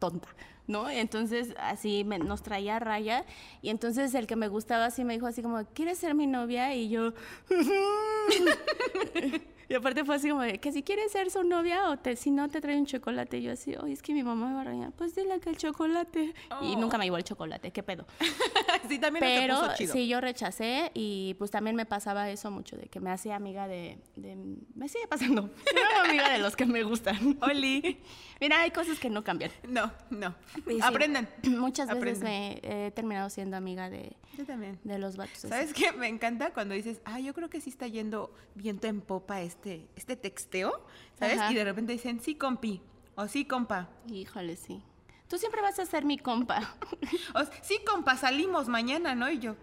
tonta, ¿no? Entonces así nos traía a raya y entonces el que me gustaba así me dijo así como, ¿quieres ser mi novia? Y yo... [LAUGHS] y aparte fue así como de, que si quieres ser su novia o te, si no te trae un chocolate. Y yo así, oye, es que mi mamá me va a regañar. Pues dile que el chocolate. Y Oh. nunca me llevó el chocolate, ¿qué pedo? [LAUGHS] sí, también no Pero puso chido. sí, yo rechacé y pues también me pasaba eso mucho, de que me hacía amiga de... de- me sigue pasando. [LAUGHS] Yo amiga de los que me gustan. [LAUGHS] Oli. Mira, hay cosas que no cambian. No, no. Sí, Aprendan. [CLEARS THROAT] Muchas veces Aprendan. me he terminado siendo amiga de, Yo también. de los vatos. ¿Sabes qué? Me encanta cuando dices, ah, yo creo que sí está yendo viento en popa este, este texteo, ¿sabes? Ajá. Y de repente dicen, sí, compi, o sí, compa, Híjole, sí. Tú siempre vas a ser mi compa. [LAUGHS] o sí, compa, salimos mañana, ¿no? Y yo,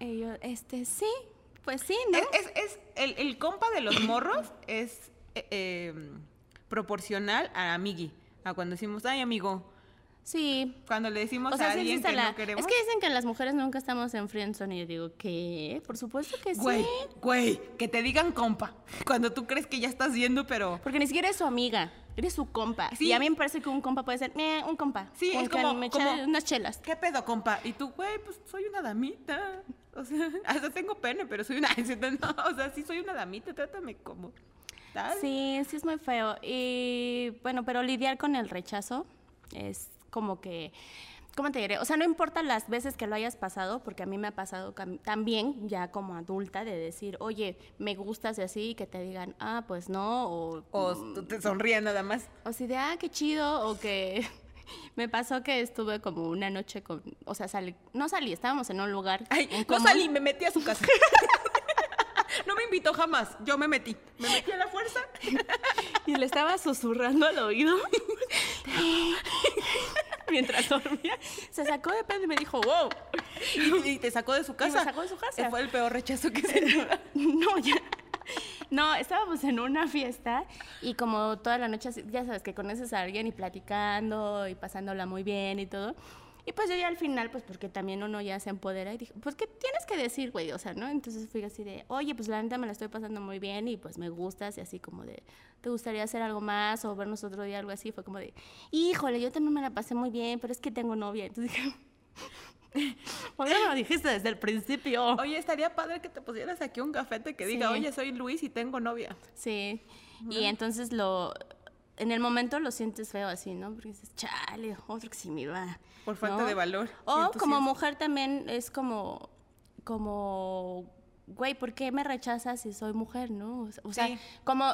yo, este, sí, pues sí, ¿no? es, es, es- el, el compa de los morros es eh, eh, proporcional a amigui, a cuando decimos, ay, amigo, Sí. Cuando le decimos O sea, a sí alguien que la- no queremos. Es que dicen que las mujeres nunca estamos en friendzone y yo digo, ¿qué? Por supuesto que sí. Güey, que te digan compa. Cuando tú crees que ya estás yendo, pero. Porque ni siquiera es su amiga, eres su compa. Sí. Y a mí me parece que un compa puede ser, eh, un compa. Sí, es como- me como- unas chelas. ¿Qué pedo, compa? Y tú, güey, pues soy una damita. O sea, [LAUGHS] hasta tengo pene, pero soy una. [LAUGHS] No, o sea, sí soy una damita, trátame como. tal. Sí, sí es muy feo. Y bueno, pero lidiar con el rechazo es como que, ¿cómo te diré? O sea, no importa las veces que lo hayas pasado, porque a mí me ha pasado también ya como adulta de decir, oye, me gustas y así, y que te digan, ah, pues no, o, O tú te sonríes nada más. o si de, ah, qué chido, o que [LAUGHS] me pasó que estuve como una noche con, o sea, salí, no salí, estábamos en un lugar. Ay, en no salí, me metí a su casa. [LAUGHS] no me invitó jamás, yo me metí. Me metí a la fuerza. [LAUGHS] Y le estaba susurrando al oído. [LAUGHS] Mientras dormía, se sacó de pedo y me dijo, wow. Y, y te sacó de su casa. sacó de su casa. Fue el peor rechazo que se [LAUGHS] No, ya. No, estábamos en una fiesta y como toda la noche, ya sabes que conoces a alguien y platicando y pasándola muy bien y todo. Y pues yo ya al final, pues porque también uno ya se empodera y dije, pues ¿qué tienes que decir, güey? O sea, ¿no? Entonces fui así de, oye, pues la neta me la estoy pasando muy bien y pues me gustas y así como de, ¿te gustaría hacer algo más o vernos otro día, algo así? Fue como de, híjole, yo también me la pasé muy bien, pero es que tengo novia. Entonces dije, ¿por qué no lo dijiste desde el principio? Oye, estaría padre que te pusieras aquí un cafete que diga, Sí. oye, soy Luis y tengo novia. Sí, y entonces lo, en el momento lo sientes feo así, ¿no? Porque dices, chale, otro que sí me va. Por falta ¿no? de valor. O como mujer también es como, como, güey, ¿por qué me rechazas si soy mujer, no? O sea, Sí. como,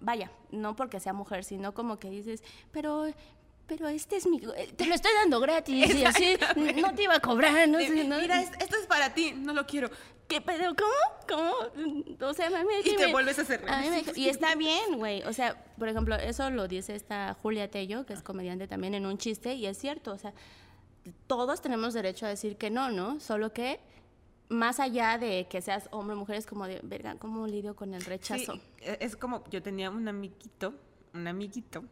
vaya, no porque sea mujer, sino como que dices, pero... Pero este es mi... Te lo estoy dando gratis y así no te iba a cobrar, no Sí, sé, ¿no? Mira, es- esto es para ti, no lo quiero. ¿Qué pedo? ¿Cómo? ¿Cómo? O sea, a mí me- Y te me- vuelves a hacer a me-. Y está bien, güey. O sea, por ejemplo, eso lo dice esta Julia Tello, que es comediante también, en un chiste, y es cierto. O sea, todos tenemos derecho a decir que no, ¿no? Solo que más allá de que seas hombre o mujer, es como de, verga, ¿cómo lidio con el rechazo? Sí, e- es como, yo tenía un amiguito, un amiguito,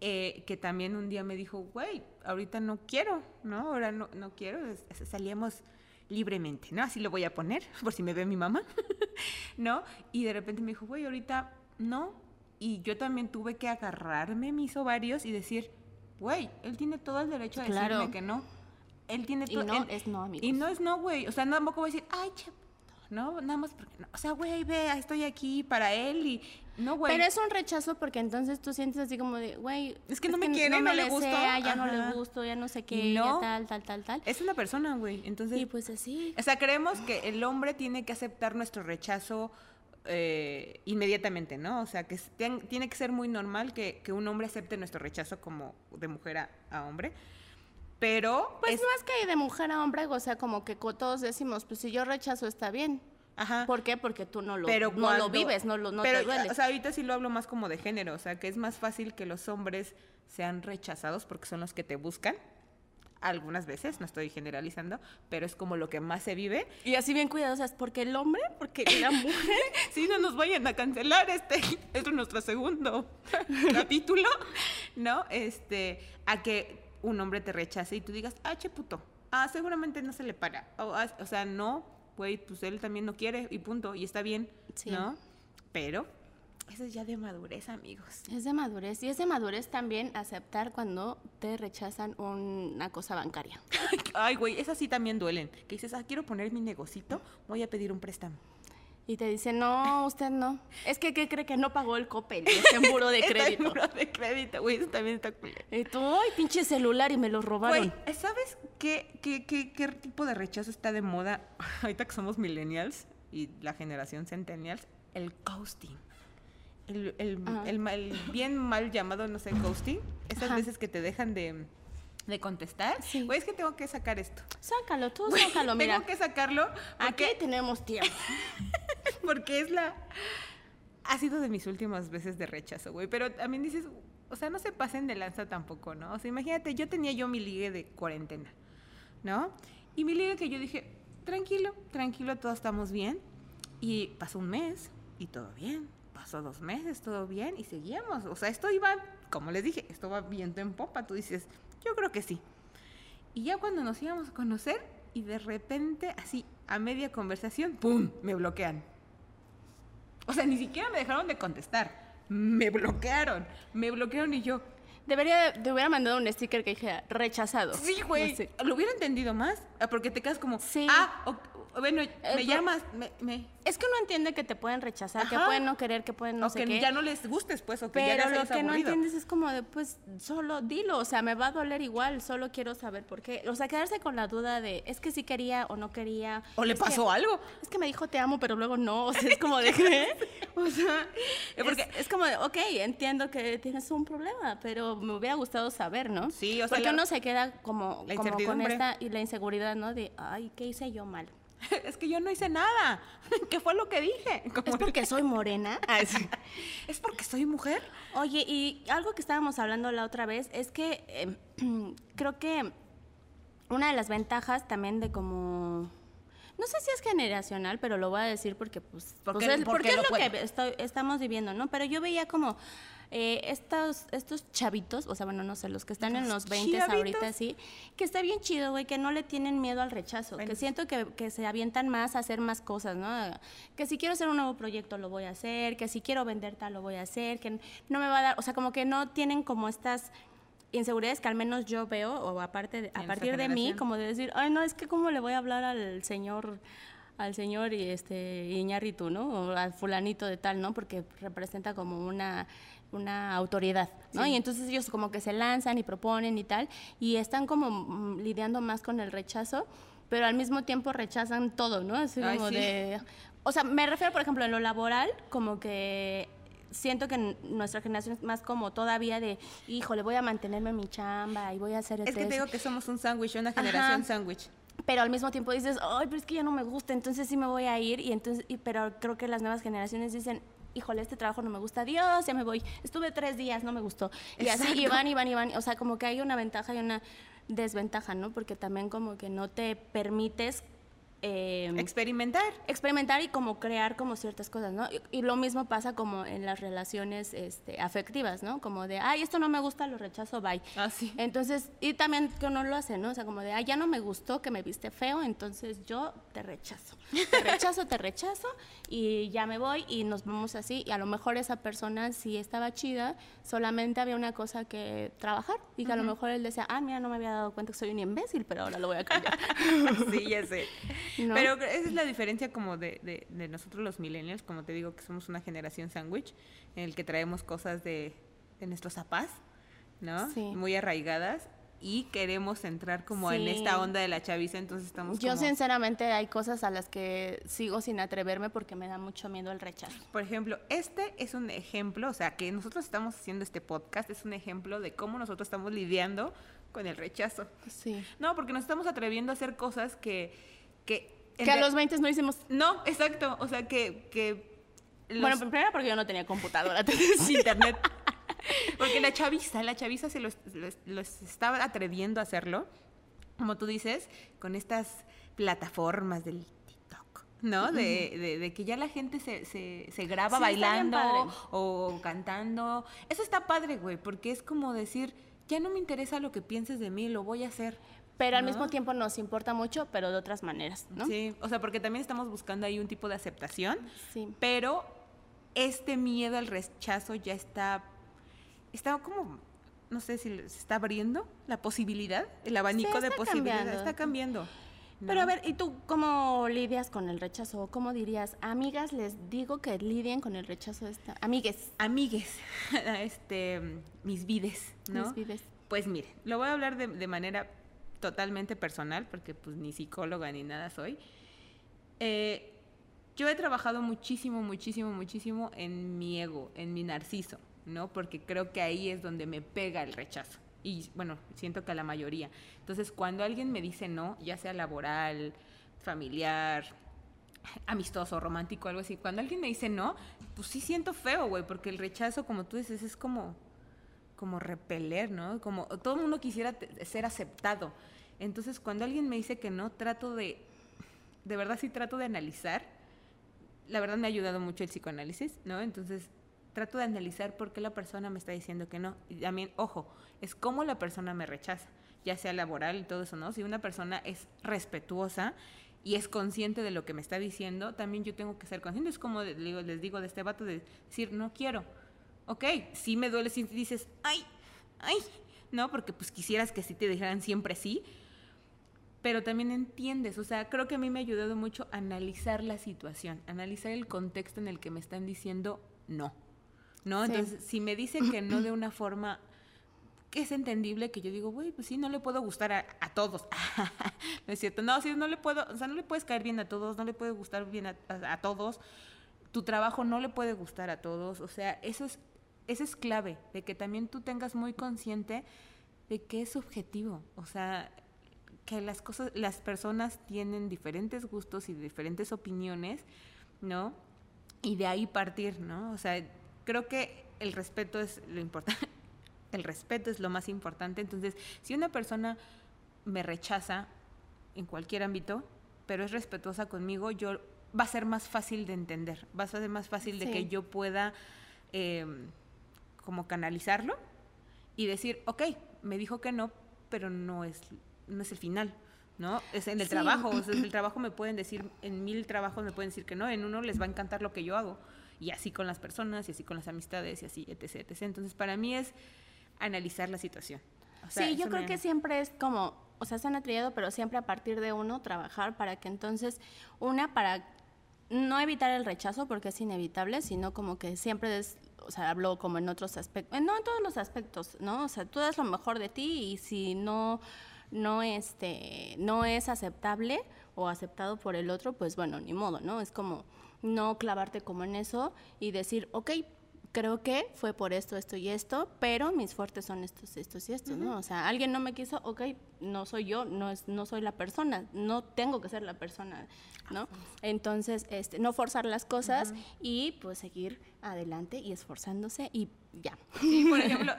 eh, que también un día me dijo, güey, ahorita no quiero, ¿no? Ahora no, no quiero, salíamos libremente, ¿no? Así lo voy a poner, [LAUGHS] por si me ve mi mamá, [LAUGHS] ¿no? Y de repente me dijo, güey, ahorita no. Y yo también tuve que agarrarme mis ovarios y decir, güey, él tiene todo el derecho a decirme que no. Él tiene Y todo. no él- es no, amigos. Y no es no, güey. O sea, tampoco voy a decir, ay, che, puto", no, nada más porque no. O sea, güey, vea, estoy aquí para él y. No, güey. Pero es un rechazo porque entonces tú sientes así como de, güey, Es que no me quiere, no me no le desea, ya no le gusto, ya no sé qué, Y no. ya tal, tal, tal, tal. Es una persona, güey. Entonces. Y pues así. O sea, creemos que el hombre tiene que aceptar nuestro rechazo eh, inmediatamente, ¿no? O sea, que tiene que ser muy normal que, que un hombre acepte nuestro rechazo como de mujer a, a hombre. Pero. Pues es- no es que de mujer a hombre, o sea, como que todos decimos, pues si yo rechazo está bien. Ajá. ¿Por qué? Porque tú no lo, pero no lo vives, no, lo, no pero, te duele. O sea, ahorita sí lo hablo más como de género, o sea, que es más fácil que los hombres sean rechazados porque son los que te buscan. Algunas veces, no estoy generalizando, pero es como lo que más se vive. y así bien cuidadosas, porque el hombre, porque [LAUGHS] la mujer. Si no nos vayan a cancelar, este [LAUGHS] es nuestro segundo [LAUGHS] capítulo, ¿no? Este, a que un hombre te rechace y tú digas, ah, che puto, ah, seguramente no se le para. O, ah, o sea, no, güey, pues él también no quiere y punto, y está bien, Sí. ¿no? Pero eso es ya de madurez, amigos. Es de madurez. Y es de madurez también aceptar cuando te rechazan una cosa bancaria. [LAUGHS] Ay, güey, esas sí también duelen. Que dices, ah, quiero poner mi negocito, voy a pedir un préstamo. Y te dicen, no, usted no. Es que, ¿qué cree que no pagó el COPE? Y está en buro [LAUGHS] de Está en crédito. buró de crédito, güey, eso también está culero. Y tú, ay, pinche celular y me lo robaron. Güey, ¿sabes qué, qué, qué, qué tipo de rechazo está de moda [LAUGHS] ahorita que somos millennials y la generación centennials? El ghosting. El, el- el mal- bien mal llamado, no sé, ghosting. Esas Ajá. veces que te dejan de, de contestar. Sí. Güey, es que tengo que sacar esto. Sácalo, tú Güey, sácalo, mira. Tengo que sacarlo Aquí porque, tenemos tiempo. [LAUGHS] porque es la... Ha sido de mis últimas veces de rechazo, güey. Pero también dices, o sea, no se pasen de lanza tampoco, ¿no? O sea, imagínate, yo tenía yo mi ligue de cuarentena, ¿no? Y mi ligue que yo dije, tranquilo, tranquilo, todos estamos bien. Y pasó un mes y todo bien. Pasó dos meses, todo bien y seguíamos. O sea, esto iba, como les dije, esto va viento en popa. Tú dices, Yo creo que sí. Y ya cuando nos íbamos a conocer y de repente, así, a media conversación, ¡pum! Me bloquean. O sea, ni siquiera me dejaron de contestar. Me bloquearon. Me bloquearon y yo, Debería, te hubiera mandado un sticker que dije rechazado. Sí, güey. No sé. Lo hubiera entendido más. ah, Porque te quedas como, Sí. ah, bueno, me llamas, me, me- Es que uno entiende que te pueden rechazar, que pueden no querer, que pueden no o sé que qué. ya no les gustes, pues, o que ya Pero les lo que no entiendes es como de, pues, solo dilo, o sea, me va a doler igual, solo quiero saber por qué. O sea, quedarse con la duda de, es que sí quería o no quería. O le que- pasó algo. Es que me dijo te amo, pero luego no, o sea, es [LAUGHS] como de qué. O sea, porque- es, es como de, ok, entiendo que tienes un problema, pero me hubiera gustado saber, ¿no? Sí, o sea, Porque la- uno se queda como, como con esta y la inseguridad, ¿no? De, ay, ¿qué hice yo mal? [LAUGHS] es que yo no hice nada. [LAUGHS] ¿Qué fue lo que dije? Como- ¿Es porque soy morena? [LAUGHS] Ah. ¿Es porque soy mujer? Oye, y algo que estábamos hablando la otra vez es que eh, [CLEARS THROAT] creo que una de las ventajas también de como... No sé si es generacional, pero lo voy a decir porque, pues, Porque- pues es, porque porque es lo que estoy- estamos viviendo, ¿no? Pero yo veía como eh, estos, estos chavitos, o sea, bueno, no sé, los que están en Los los 20 chavitos. ahorita, sí, que está bien chido, güey, que no le tienen miedo al rechazo, Bueno. que siento que, que se avientan más a hacer más cosas, ¿no? Que si quiero hacer un nuevo proyecto lo voy a hacer, que si quiero vender tal lo voy a hacer, que no me va a dar, o sea, como que no tienen como estas inseguridades que al menos yo veo, o aparte de- a partir de mí, como de decir, ay, no, es que cómo le voy a hablar al señor al señor y este Iñárritu, ¿no? O al fulanito de tal, ¿no? Porque representa como una una autoridad, ¿no? Sí. Y entonces ellos como que se lanzan y proponen y tal y están como mm, lidiando más con el rechazo, pero al mismo tiempo rechazan todo, ¿no? Así Ay, como sí. de o sea, me refiero, por ejemplo, en lo laboral, como que siento que nuestra generación es más como todavía de, híjole, voy a mantenerme en mi chamba y voy a hacer Es que esto". te digo que somos un sándwich, una generación sándwich. pero al mismo tiempo dices, ay, pero es que ya no me gusta, entonces sí me voy a ir, y entonces, y, pero creo que las nuevas generaciones dicen, híjole, este trabajo no me gusta, Dios, ya me voy, estuve tres días, no me gustó, y así, y Exacto. van, y van, y van, o sea, como que hay una ventaja y una desventaja, ¿no? Porque también como que no te permites... eh, Experimentar. experimentar y como crear como ciertas cosas, ¿no? Y, y lo mismo pasa como en las relaciones este, afectivas, ¿no? Como de, ay, esto no me gusta, lo rechazo, bye. Ah, sí. Entonces, y también que uno lo hace, ¿no? O sea, como de, ay, ya no me gustó que me viste feo, entonces yo te rechazo. Te rechazo, te rechazo y ya me voy y nos vamos así. Y a lo mejor esa persona sí estaba chida, solamente había una cosa que trabajar y que a lo mejor él decía, ah, mira, no me había dado cuenta que soy un imbécil, pero ahora lo voy a cambiar. [LAUGHS] sí, ya sé. ¿No? Pero esa es la diferencia como de, de- de nosotros los millennials, como te digo que somos una generación sándwich, en el que traemos cosas de, de nuestros papás, ¿no? Sí. Muy arraigadas y queremos entrar como en esta onda de la chaviza, entonces estamos Yo como, sinceramente hay cosas a las que sigo sin atreverme porque me da mucho miedo el rechazo. Por ejemplo, este es un ejemplo, o sea, que nosotros estamos haciendo este podcast, es un ejemplo de cómo nosotros estamos lidiando con el rechazo. Sí. No, porque nos estamos atreviendo a hacer cosas que... Que, a los 20 no hicimos... No, exacto, o sea, que... que los- Bueno, primero porque yo no tenía computadora. [LAUGHS] internet. Porque la chaviza, la chaviza se los, los- los estaba atreviendo a hacerlo, como tú dices, con estas plataformas del TikTok, ¿no? De, de- de que ya la gente se, se, se graba Sí, bailando o cantando. Eso está padre, güey, porque es como decir, ya no me interesa lo que pienses de mí, lo voy a hacer. Pero al ¿no? mismo tiempo nos importa mucho, pero de otras maneras, ¿no? Sí, o sea, porque también estamos buscando ahí un tipo de aceptación, Sí. pero este miedo al rechazo ya está, está como, no sé si se está abriendo la posibilidad, el abanico de posibilidades está cambiando. Pero ¿no? a ver, ¿y tú cómo lidias con el rechazo? ¿Cómo dirías, amigas, les digo que lidien con el rechazo de esta... Amigues, amigues, [LAUGHS] este, mis vides, ¿no? mis vides. Pues mire, lo voy a hablar de, de manera totalmente personal, porque pues ni psicóloga ni nada soy. Eh, yo he trabajado muchísimo, muchísimo, muchísimo en mi ego, en mi narciso, ¿no? Porque creo que ahí es donde me pega el rechazo. Y bueno, siento que a la mayoría. Entonces, cuando alguien me dice no, ya sea laboral, familiar, amistoso, romántico, algo así, cuando alguien me dice no, pues sí siento feo, güey, porque el rechazo, como tú dices, es como como repeler, ¿no? Como todo mundo quisiera ser aceptado. Entonces, cuando alguien me dice que no, trato de, de verdad sí trato de analizar. La verdad me ha ayudado mucho el psicoanálisis, ¿no? Entonces, trato de analizar por qué la persona me está diciendo que no. Y también, ojo, es cómo la persona me rechaza, ya sea laboral y todo eso, ¿no? Si una persona es respetuosa y es consciente de lo que me está diciendo, también yo tengo que ser consciente. Es como les digo de este vato de decir, no quiero. Ok, sí me duele si dices, ay, ay, ¿no? Porque pues quisieras que sí te dijeran siempre sí, pero también entiendes, o sea, creo que a mí me ha ayudado mucho analizar la situación, analizar el contexto en el que me están diciendo no, ¿no? Entonces, si me dicen que no de una forma que es entendible, que yo digo, güey, pues sí, no le puedo gustar a, todos, [LAUGHS] no es cierto, no, sí, no le puedo, o sea, no le puedes caer bien a todos, no le puede gustar bien a, todos, tu trabajo no le puede gustar a todos, o sea, eso es, eso es clave, de que también tú tengas muy consciente de que es subjetivo, o sea, que las cosas, las personas tienen diferentes gustos y diferentes opiniones, ¿no? Y de ahí partir, ¿no? O sea, creo que el respeto es lo importante. [LAUGHS] El respeto es lo más importante. Entonces, si una persona me rechaza en cualquier ámbito, pero es respetuosa conmigo, yo va a ser más fácil de entender, va a ser más fácil de que yo pueda em, como canalizarlo y decir, ok, me dijo que no, pero no es no es el final, ¿no? Es en el trabajo, o sea, en el [CLEARS THROAT] trabajo me pueden decir, en mil trabajos me pueden decir que no, en uno les va a encantar lo que yo hago, y así con las personas, y así con las amistades, y así, etc., etc. Entonces, para mí es analizar la situación. sí, yo creo que siempre es como, o sea, se han atrillado, pero siempre a partir de uno trabajar para que entonces, una, para no evitar el rechazo, porque es inevitable, sino como que siempre es o sea, hablo como en otros aspectos, no en todos los aspectos, ¿no? O sea, tú das lo mejor de ti y si no no, este, no es aceptable o aceptado por el otro, pues bueno, ni modo, ¿no? Es como no clavarte como en eso y decir, ok, creo que fue por esto, esto y esto, pero mis fuertes son estos, estos y estos, ¿no? O sea, alguien no me quiso, ok, no soy yo, no, es, no soy la persona, no tengo que ser la persona, ¿no? Entonces, este, no forzar las cosas y pues seguir adelante y esforzándose y ya. Sí, por [LAUGHS] ejemplo,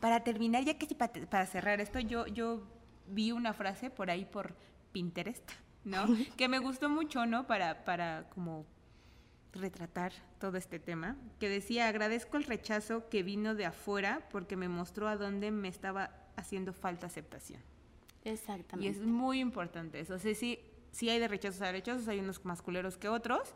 para terminar, ya que para cerrar esto, yo, yo vi una frase por ahí por Pinterest, ¿no? que me gustó mucho, ¿no? Para, para como retratar todo este tema, que decía, agradezco el rechazo que vino de afuera porque me mostró a dónde me estaba haciendo falta aceptación. Exactamente. Y es muy importante eso. O sea, sí, sí hay de rechazos a rechazos, hay unos más culeros que otros,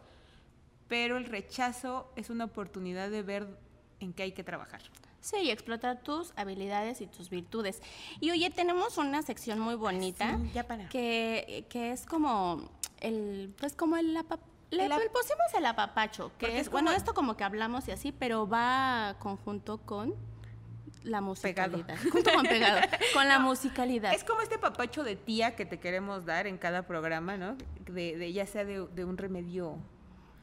pero el rechazo es una oportunidad de ver en qué hay que trabajar. Sí, y explotar tus habilidades y tus virtudes. Y oye, tenemos una sección muy bonita Que, que es como el, pues como el, le, pusimos el apapacho, que es, bueno, esto como que hablamos y así, pero va conjunto con la musicalidad. Junto con pegado. con la musicalidad. Es como este papacho de tía que te queremos dar en cada programa, ¿no? De, de ya sea de, de un remedio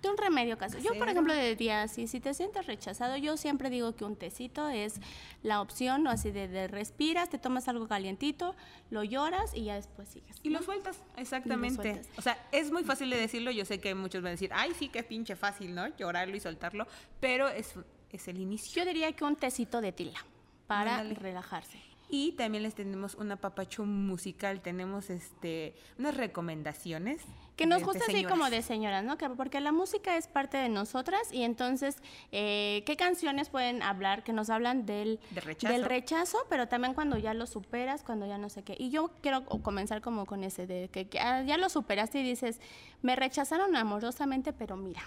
un remedio caso. Yo, por ejemplo, diría así, si te sientes rechazado, yo siempre digo que un tecito es la opción, ¿no? así de, respiras, te tomas algo calientito, lo lloras y ya después sigues. Y lo sueltas, exactamente. O sea, es muy fácil de decirlo, yo sé que muchos van a decir, ay, sí, qué pinche fácil, ¿no? Llorarlo y soltarlo, pero es, es el inicio. Yo diría que un tecito de tila para relajarse. Y también les tenemos un apapacho musical, tenemos este unas recomendaciones. Que nos gusta así como de señoras, ¿no? Que, porque la música es parte de nosotras y entonces, eh, ¿qué canciones pueden hablar? Que nos hablan del, rechazo. del rechazo, pero también cuando ya lo superas, cuando ya no sé qué. Y yo quiero comenzar como con ese, de que, ah, ya lo superaste y dices, me rechazaron amorosamente, pero mira.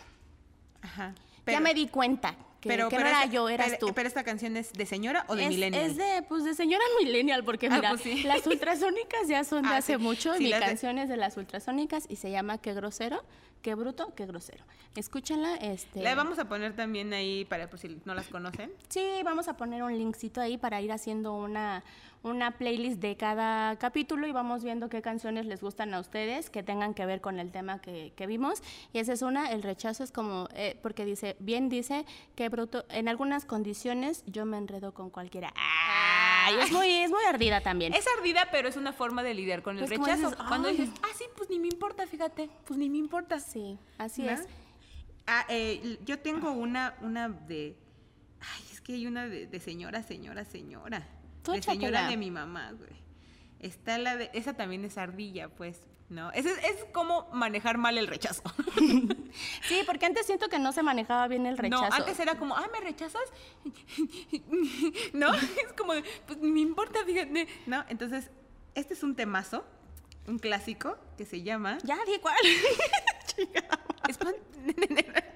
Ajá ya me di cuenta que, pero, no era yo, eras tú. ¿Pero esta canción es de señora o de millennial? Es de, pues de señora millennial, porque ah, mira, pues las ultrasónicas ya son de [LAUGHS] ah, hace mucho. mi canción es de las ultrasónicas y se llama Qué grosero, qué bruto, qué grosero. Escúchenla. Este... La vamos a poner también ahí para por si no las conocen. Sí, vamos a poner un linkcito ahí para ir haciendo una, una playlist de cada capítulo y vamos viendo qué canciones les gustan a ustedes que tengan que ver con el tema que, vimos. Y esa es una, el rechazo es como, eh, porque dice, bien dice que bruto, en algunas condiciones yo me enredo con cualquiera. Es muy, es muy ardida también. Es ardida, pero es una forma de lidiar con el pues rechazo. Cuando dices, ah, sí, pues ni me importa, fíjate, pues ni me importa. Sí, así es. Ah, eh, yo tengo una, una de, ay, es que hay una de, de señora, señora, señora de señora de mi mamá, güey. Está la de, esa también es ardilla, pues. ¿No? Es, es, como manejar mal el rechazo. [LAUGHS] Sí, porque antes siento que no se manejaba bien el rechazo. No, antes era como, ah, ¿me rechazas? [LAUGHS] ¿No? [LAUGHS] Es como, pues me importa, fíjate. ¿No? Entonces, este es un temazo, un clásico, que se llama... Ya, di cuál.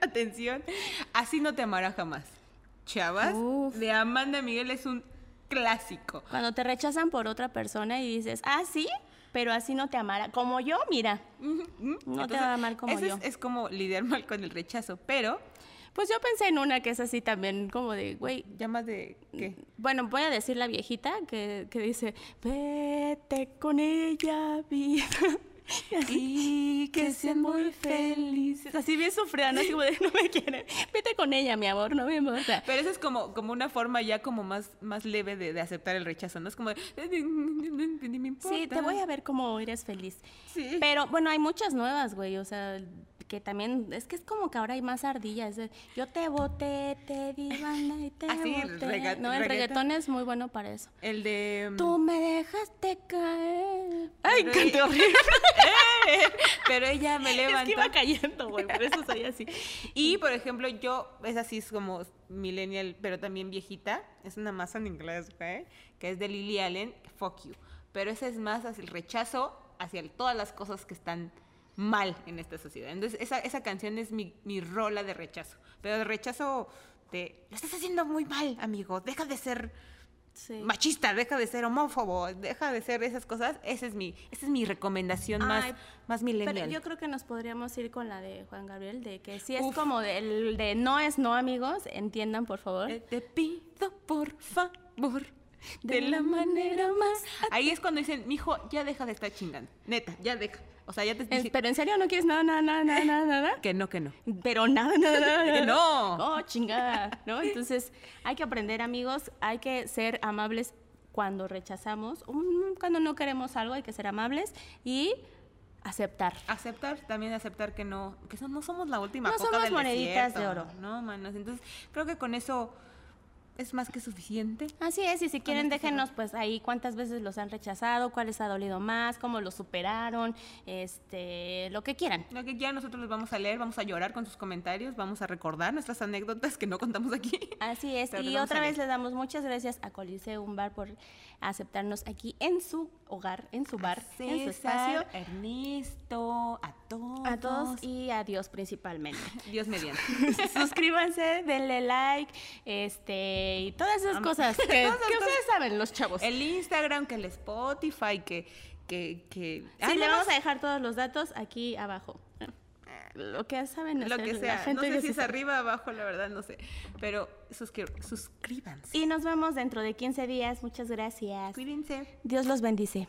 Atención, así no te amará jamás. Chavas, Uf. de Amanda Miguel es un clásico. Cuando te rechazan por otra persona y dices, ah, sí, pero así no te amará. Como yo, mira. No te va a amar como yo. Es, es como lidiar mal con el rechazo, pero Pues yo pensé en una que es así también, como de, güey. ya más de qué. Bueno, voy a decir la viejita que, que dice, vete con ella, [LAUGHS] vida. Y que sean muy felices. Así bien sufrida, ¿no? Así como de, [LAUGHS] no me quieren. Vete con ella, mi amor, no me importa. Pero eso es como, como una forma ya como más, más leve de, de aceptar el rechazo, ¿no? Es como de, ni me importa. Sí, te voy a ver cómo eres feliz. Sí. Pero bueno, hay muchas nuevas, güey. O sea, que también, es que es como que ahora hay más ardillas. Yo te boté, te di banda y te [LAUGHS] Ah, sí, el boté. no, el reggaetón. es muy bueno para eso. El de... mm, Tú me dejaste caer. Ay, Pero- canté horrible. [LAUGHS] [LAUGHS] Pero ella me Es que levantó. iba cayendo, güey, por eso soy así. Y, por ejemplo, yo, es así, es como millennial, pero también viejita. Es una masa en inglés, güey. Que es de Lily Allen, Fuck You. Pero ese es más hacia el rechazo, hacia todas las cosas que están mal en esta sociedad. Entonces, esa, esa canción es mi, mi rola de rechazo. Pero de rechazo de, lo estás haciendo muy mal, amigo. Deja de ser Sí. machista, deja de ser homófobo, deja de ser esas cosas. Esa es mi, esa es mi recomendación más, Ay, más Pero millennial. yo creo que nos podríamos ir con la de Juan Gabriel, de que si es Uf. como del de no es no, amigos, entiendan, por favor. Eh, Te pido por favor. De la manera más. Ahí es cuando dicen, mijo, ya deja de estar chingando. Neta, ya deja. O sea, ya te dije pero en serio no quieres nada, nada, nada, nada, nada, nada. [LAUGHS] que no, que no. Pero nada, nada, [LAUGHS] nada. Que no. Oh, chingada, ¿no? Entonces, hay que aprender, amigos, hay que ser amables cuando rechazamos, cuando no queremos algo, hay que ser amables y aceptar. Aceptar, también aceptar que no, que no somos la última No coca somos del moneditas de oro. No, manos. Entonces, creo que con eso es más que suficiente. Así es, y si quieren cerramos. déjenos pues ahí cuántas veces los han rechazado, cuál les ha dolido más, cómo lo superaron, este, lo que quieran. Lo que ya nosotros les vamos a leer, vamos a llorar con sus comentarios, vamos a recordar nuestras anécdotas que no contamos aquí. Así es, [LAUGHS] Pero y otra vez le damos muchas gracias a Coliseum Bar por aceptarnos aquí en su hogar, en su bar, en su espacio. Ernesto, a todos. A todos y a Dios principalmente. [LAUGHS] Dios mediante. [LAUGHS] Suscríbanse, denle like, este, y todas esas cosas [LAUGHS] que, ustedes saben, los chavos. El Instagram, que el Spotify, que... que, que... sí, Ah, le vamos a dejar todos los datos aquí abajo. Lo que saben Lo hacer que la sea. gente no sé que si es sabe. arriba, abajo, la verdad, no sé. Pero suscri- suscríbanse. Y nos vemos dentro de 15 días. Muchas gracias. Cuídense. Dios los bendice.